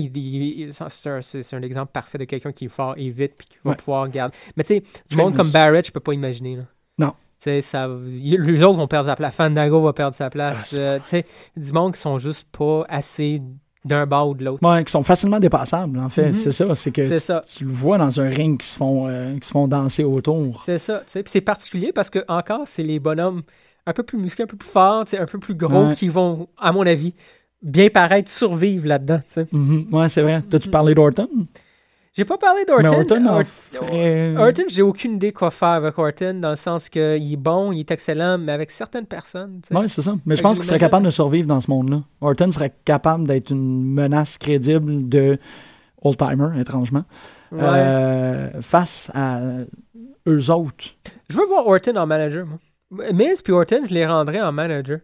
S6: c'est un, exemple parfait de quelqu'un qui est fort et vite puis qui va
S5: Ouais.
S6: pouvoir garder. Mais tu sais, du monde comme Barrett, je peux pas imaginer. Là.
S5: Non.
S6: Ça, les autres vont perdre sa place. Fandango va perdre sa
S5: Ah,
S6: place.
S5: c'est
S6: Euh, tu sais, du monde qui sont juste pas assez d'un bord ou de l'autre.
S5: Ouais, qui sont facilement dépassables, en fait.
S6: Mhm.
S5: C'est ça. C'est que
S6: ça.
S5: tu le vois dans un ring qui se font, euh, qui se font danser autour.
S6: C'est ça. Puis c'est particulier parce que, encore, c'est les bonhommes un peu plus musclés, un peu plus forts, un peu plus gros
S5: Ouais.
S6: qui vont, à mon avis, bien paraître survivre là-dedans.
S5: Mhm. Ouais, c'est vrai. T'as-tu parlé d'Orton?
S6: J'ai pas parlé d'Orton.
S5: Orton ferait-
S6: Orton, j'ai aucune idée quoi faire avec Orton, dans le sens qu'il est bon, il est excellent, mais avec certaines personnes.
S5: Oui, c'est ça. Mais je pense qu'il serait capable de survivre dans ce monde-là. Orton serait capable d'être une menace crédible de old-timer, étrangement,
S6: Ouais.
S5: euh, face à eux autres.
S6: Je veux voir Orton en manager, moi. Miz puis Orton, je les rendrais en manager.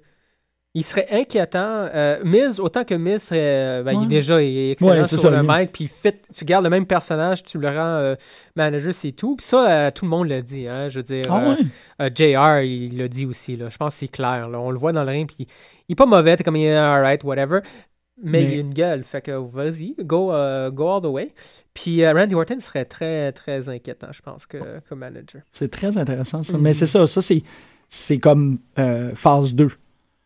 S6: Il serait inquiétant. Euh, Miz, autant que Miz serait. euh, ben, Il est déjà excellent
S5: Ouais,
S6: sur
S5: ça,
S6: le mic, puis tu gardes le même personnage, tu le rends euh, manager, c'est tout. Puis ça, euh, tout le monde l'a dit. Hein, je veux dire,
S5: Ah ouais?
S6: JR, il l'a dit aussi. Là. Je pense que c'est clair. Là. On le voit dans le ring, puis il est pas mauvais, t'es comme il est alright, whatever. Mais,
S5: Mais-
S6: il a une gueule, fait que vas-y, go, euh, go all the way. Puis euh, Randy Orton serait très, très inquiétant, je pense, que, comme manager.
S5: C'est très intéressant, ça.
S6: Mhm.
S5: Mais c'est ça. Ça, c'est, c'est comme phase 2.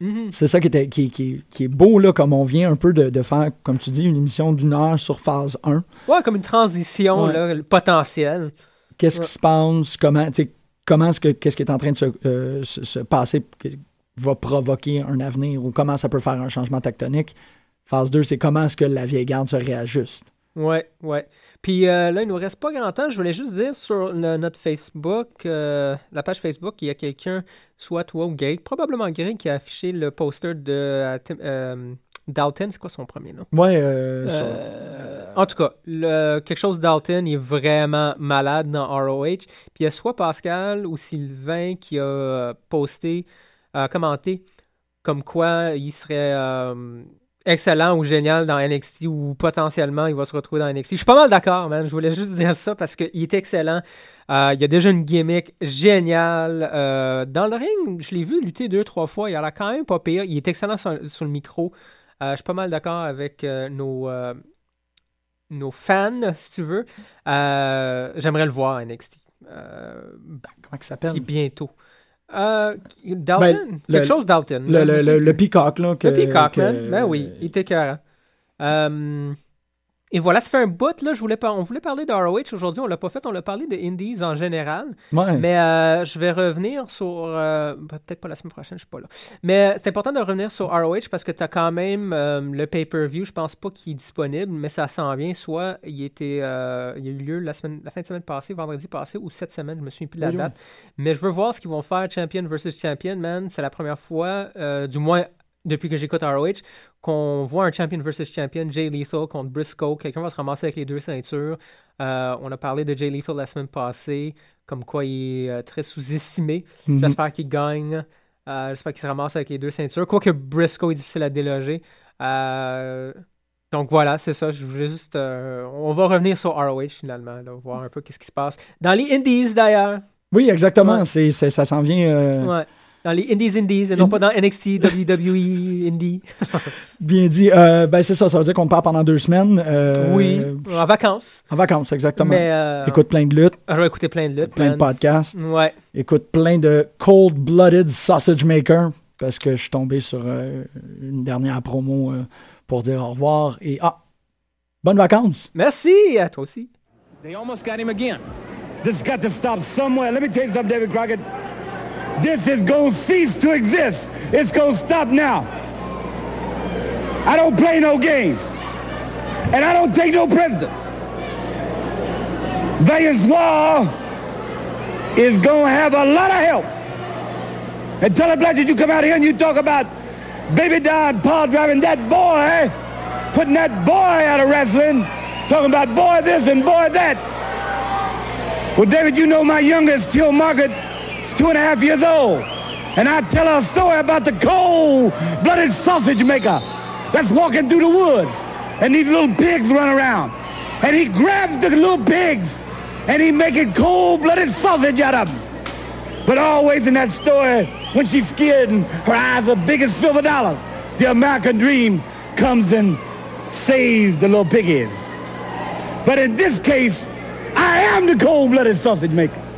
S6: Mhm.
S5: C'est ça qui, était, qui, qui, qui est beau, là, comme on vient un peu de, de faire, comme tu dis, une émission d'une heure sur phase 1.
S6: Ouais, comme une transition
S5: Ouais.
S6: là, potentielle.
S5: Qu'est-ce
S6: Ouais.
S5: qui se passe? Comment, comment est-ce que, qu'est-ce qui est en train de se, euh, se, se passer va provoquer un avenir ou comment ça peut faire un changement tectonique? Phase 2, c'est comment est-ce que la vieille garde se réajuste?
S6: Ouais, ouais. Puis euh, là, il nous reste pas grand temps. Je voulais juste dire sur le- notre Facebook, euh, la page Facebook, il y a quelqu'un, soit toi ou Greg, probablement Greg, qui a affiché le poster de euh, euh, Dalton. C'est quoi son premier nom?
S5: Ouais,
S6: en tout cas, le- quelque chose Dalton il est vraiment malade dans ROH. Puis il y a soit Pascal ou Sylvain qui a posté, commenté, comme quoi il serait excellent ou génial dans NXT ou potentiellement il va se retrouver dans NXT. Je suis pas mal d'accord, man. Je voulais juste dire ça parce qu'il est excellent. Euh, il y a déjà une gimmick géniale. Euh, dans le ring, je l'ai vu lutter deux, trois fois. Il a l'air quand même pas pire. Il est excellent sur, sur le micro. Euh, je suis pas mal d'accord avec nos, nos fans, si tu veux. J'aimerais le voir à NXT. Euh,
S5: comment il s'appelle?
S6: bientôt. Euh, Dalton?
S5: Ben,
S6: Quelque
S5: le-
S6: chose Dalton.
S5: Le, le, le, le peacock, là. Que,
S6: Le Peacock,
S5: que-
S6: man. Ben oui, il était écœurant. Euh, et voilà, ça fait un bout, là. Je voulais par- on voulait parler de ROH aujourd'hui. On l'a pas fait. On l'a parlé de Indies en général.
S5: Ouais.
S6: Mais euh, je vais revenir sur. euh, ben, Peut-être pas la semaine prochaine, je suis pas là. Mais c'est important de revenir sur ROH parce que tu as quand même euh, le pay-per-view. Je pense pas qu'il est disponible, mais ça s'en vient. Soit il, était, il a eu lieu la, semaine, la fin de semaine passée, vendredi passé, ou cette semaine. Je me souviens plus de la
S5: Oui, oui.
S6: date. Mais je veux voir ce qu'ils vont faire, Champion versus Champion, man. C'est la première fois, du moins depuis que j'écoute ROH, qu'on voit un champion versus champion, Jay Lethal contre Briscoe. Quelqu'un va se ramasser avec les deux ceintures. Euh, on a parlé de Jay Lethal la semaine passée, comme quoi il est euh, très sous-estimé.
S5: Mhm.
S6: J'espère qu'il gagne. Euh, J'espère qu'il se ramasse avec les deux ceintures. Quoique Briscoe est difficile à déloger. Euh, donc voilà, c'est ça. Je voulais juste. on va revenir sur ROH finalement, là, voir un peu qu'est-ce qui se passe. Dans les Indies d'ailleurs.
S5: Oui, exactement.
S6: Ouais.
S5: C'est, ça s'en vient
S6: Ouais. Dans les Indies Indies et non pas dans NXT, WWE, Indie.
S5: bien dit. Euh, ben, c'est ça. Ça veut dire qu'on part pendant deux semaines. euh,
S6: oui, en vacances.
S5: En vacances, exactement.
S6: Mais euh,
S5: Écoute plein de luttes,
S6: je vais écouter plein de luttes.
S5: plein de podcasts.
S6: Ouais.
S5: Écoute plein de cold-blooded sausage maker parce que je suis tombé sur euh, une dernière promo euh, pour dire au revoir et ah, bonnes vacances.
S6: Merci à toi aussi.
S4: They almost got him again. This has got to stop somewhere. Let me tell you something, David Crockett. This is going to cease to exist. It's going to stop now. I don't play no game. And I don't take no prisoners. War is going to have a lot of help. And tell the black that you come out here and you talk about baby Don Paul driving that boy, putting that boy out of wrestling, talking about boy this and boy that. Well, David, you know my youngest, Till Margaret, two and a half years old. And I tell her a story about the cold-blooded sausage maker that's walking through the woods. And these little pigs run around. And he grabs the little pigs and he making cold-blooded sausage out of them. But always in that story, when she's scared and her eyes are big as silver dollars, the American dream comes and saves the little piggies. But in this case, I am the cold-blooded sausage maker.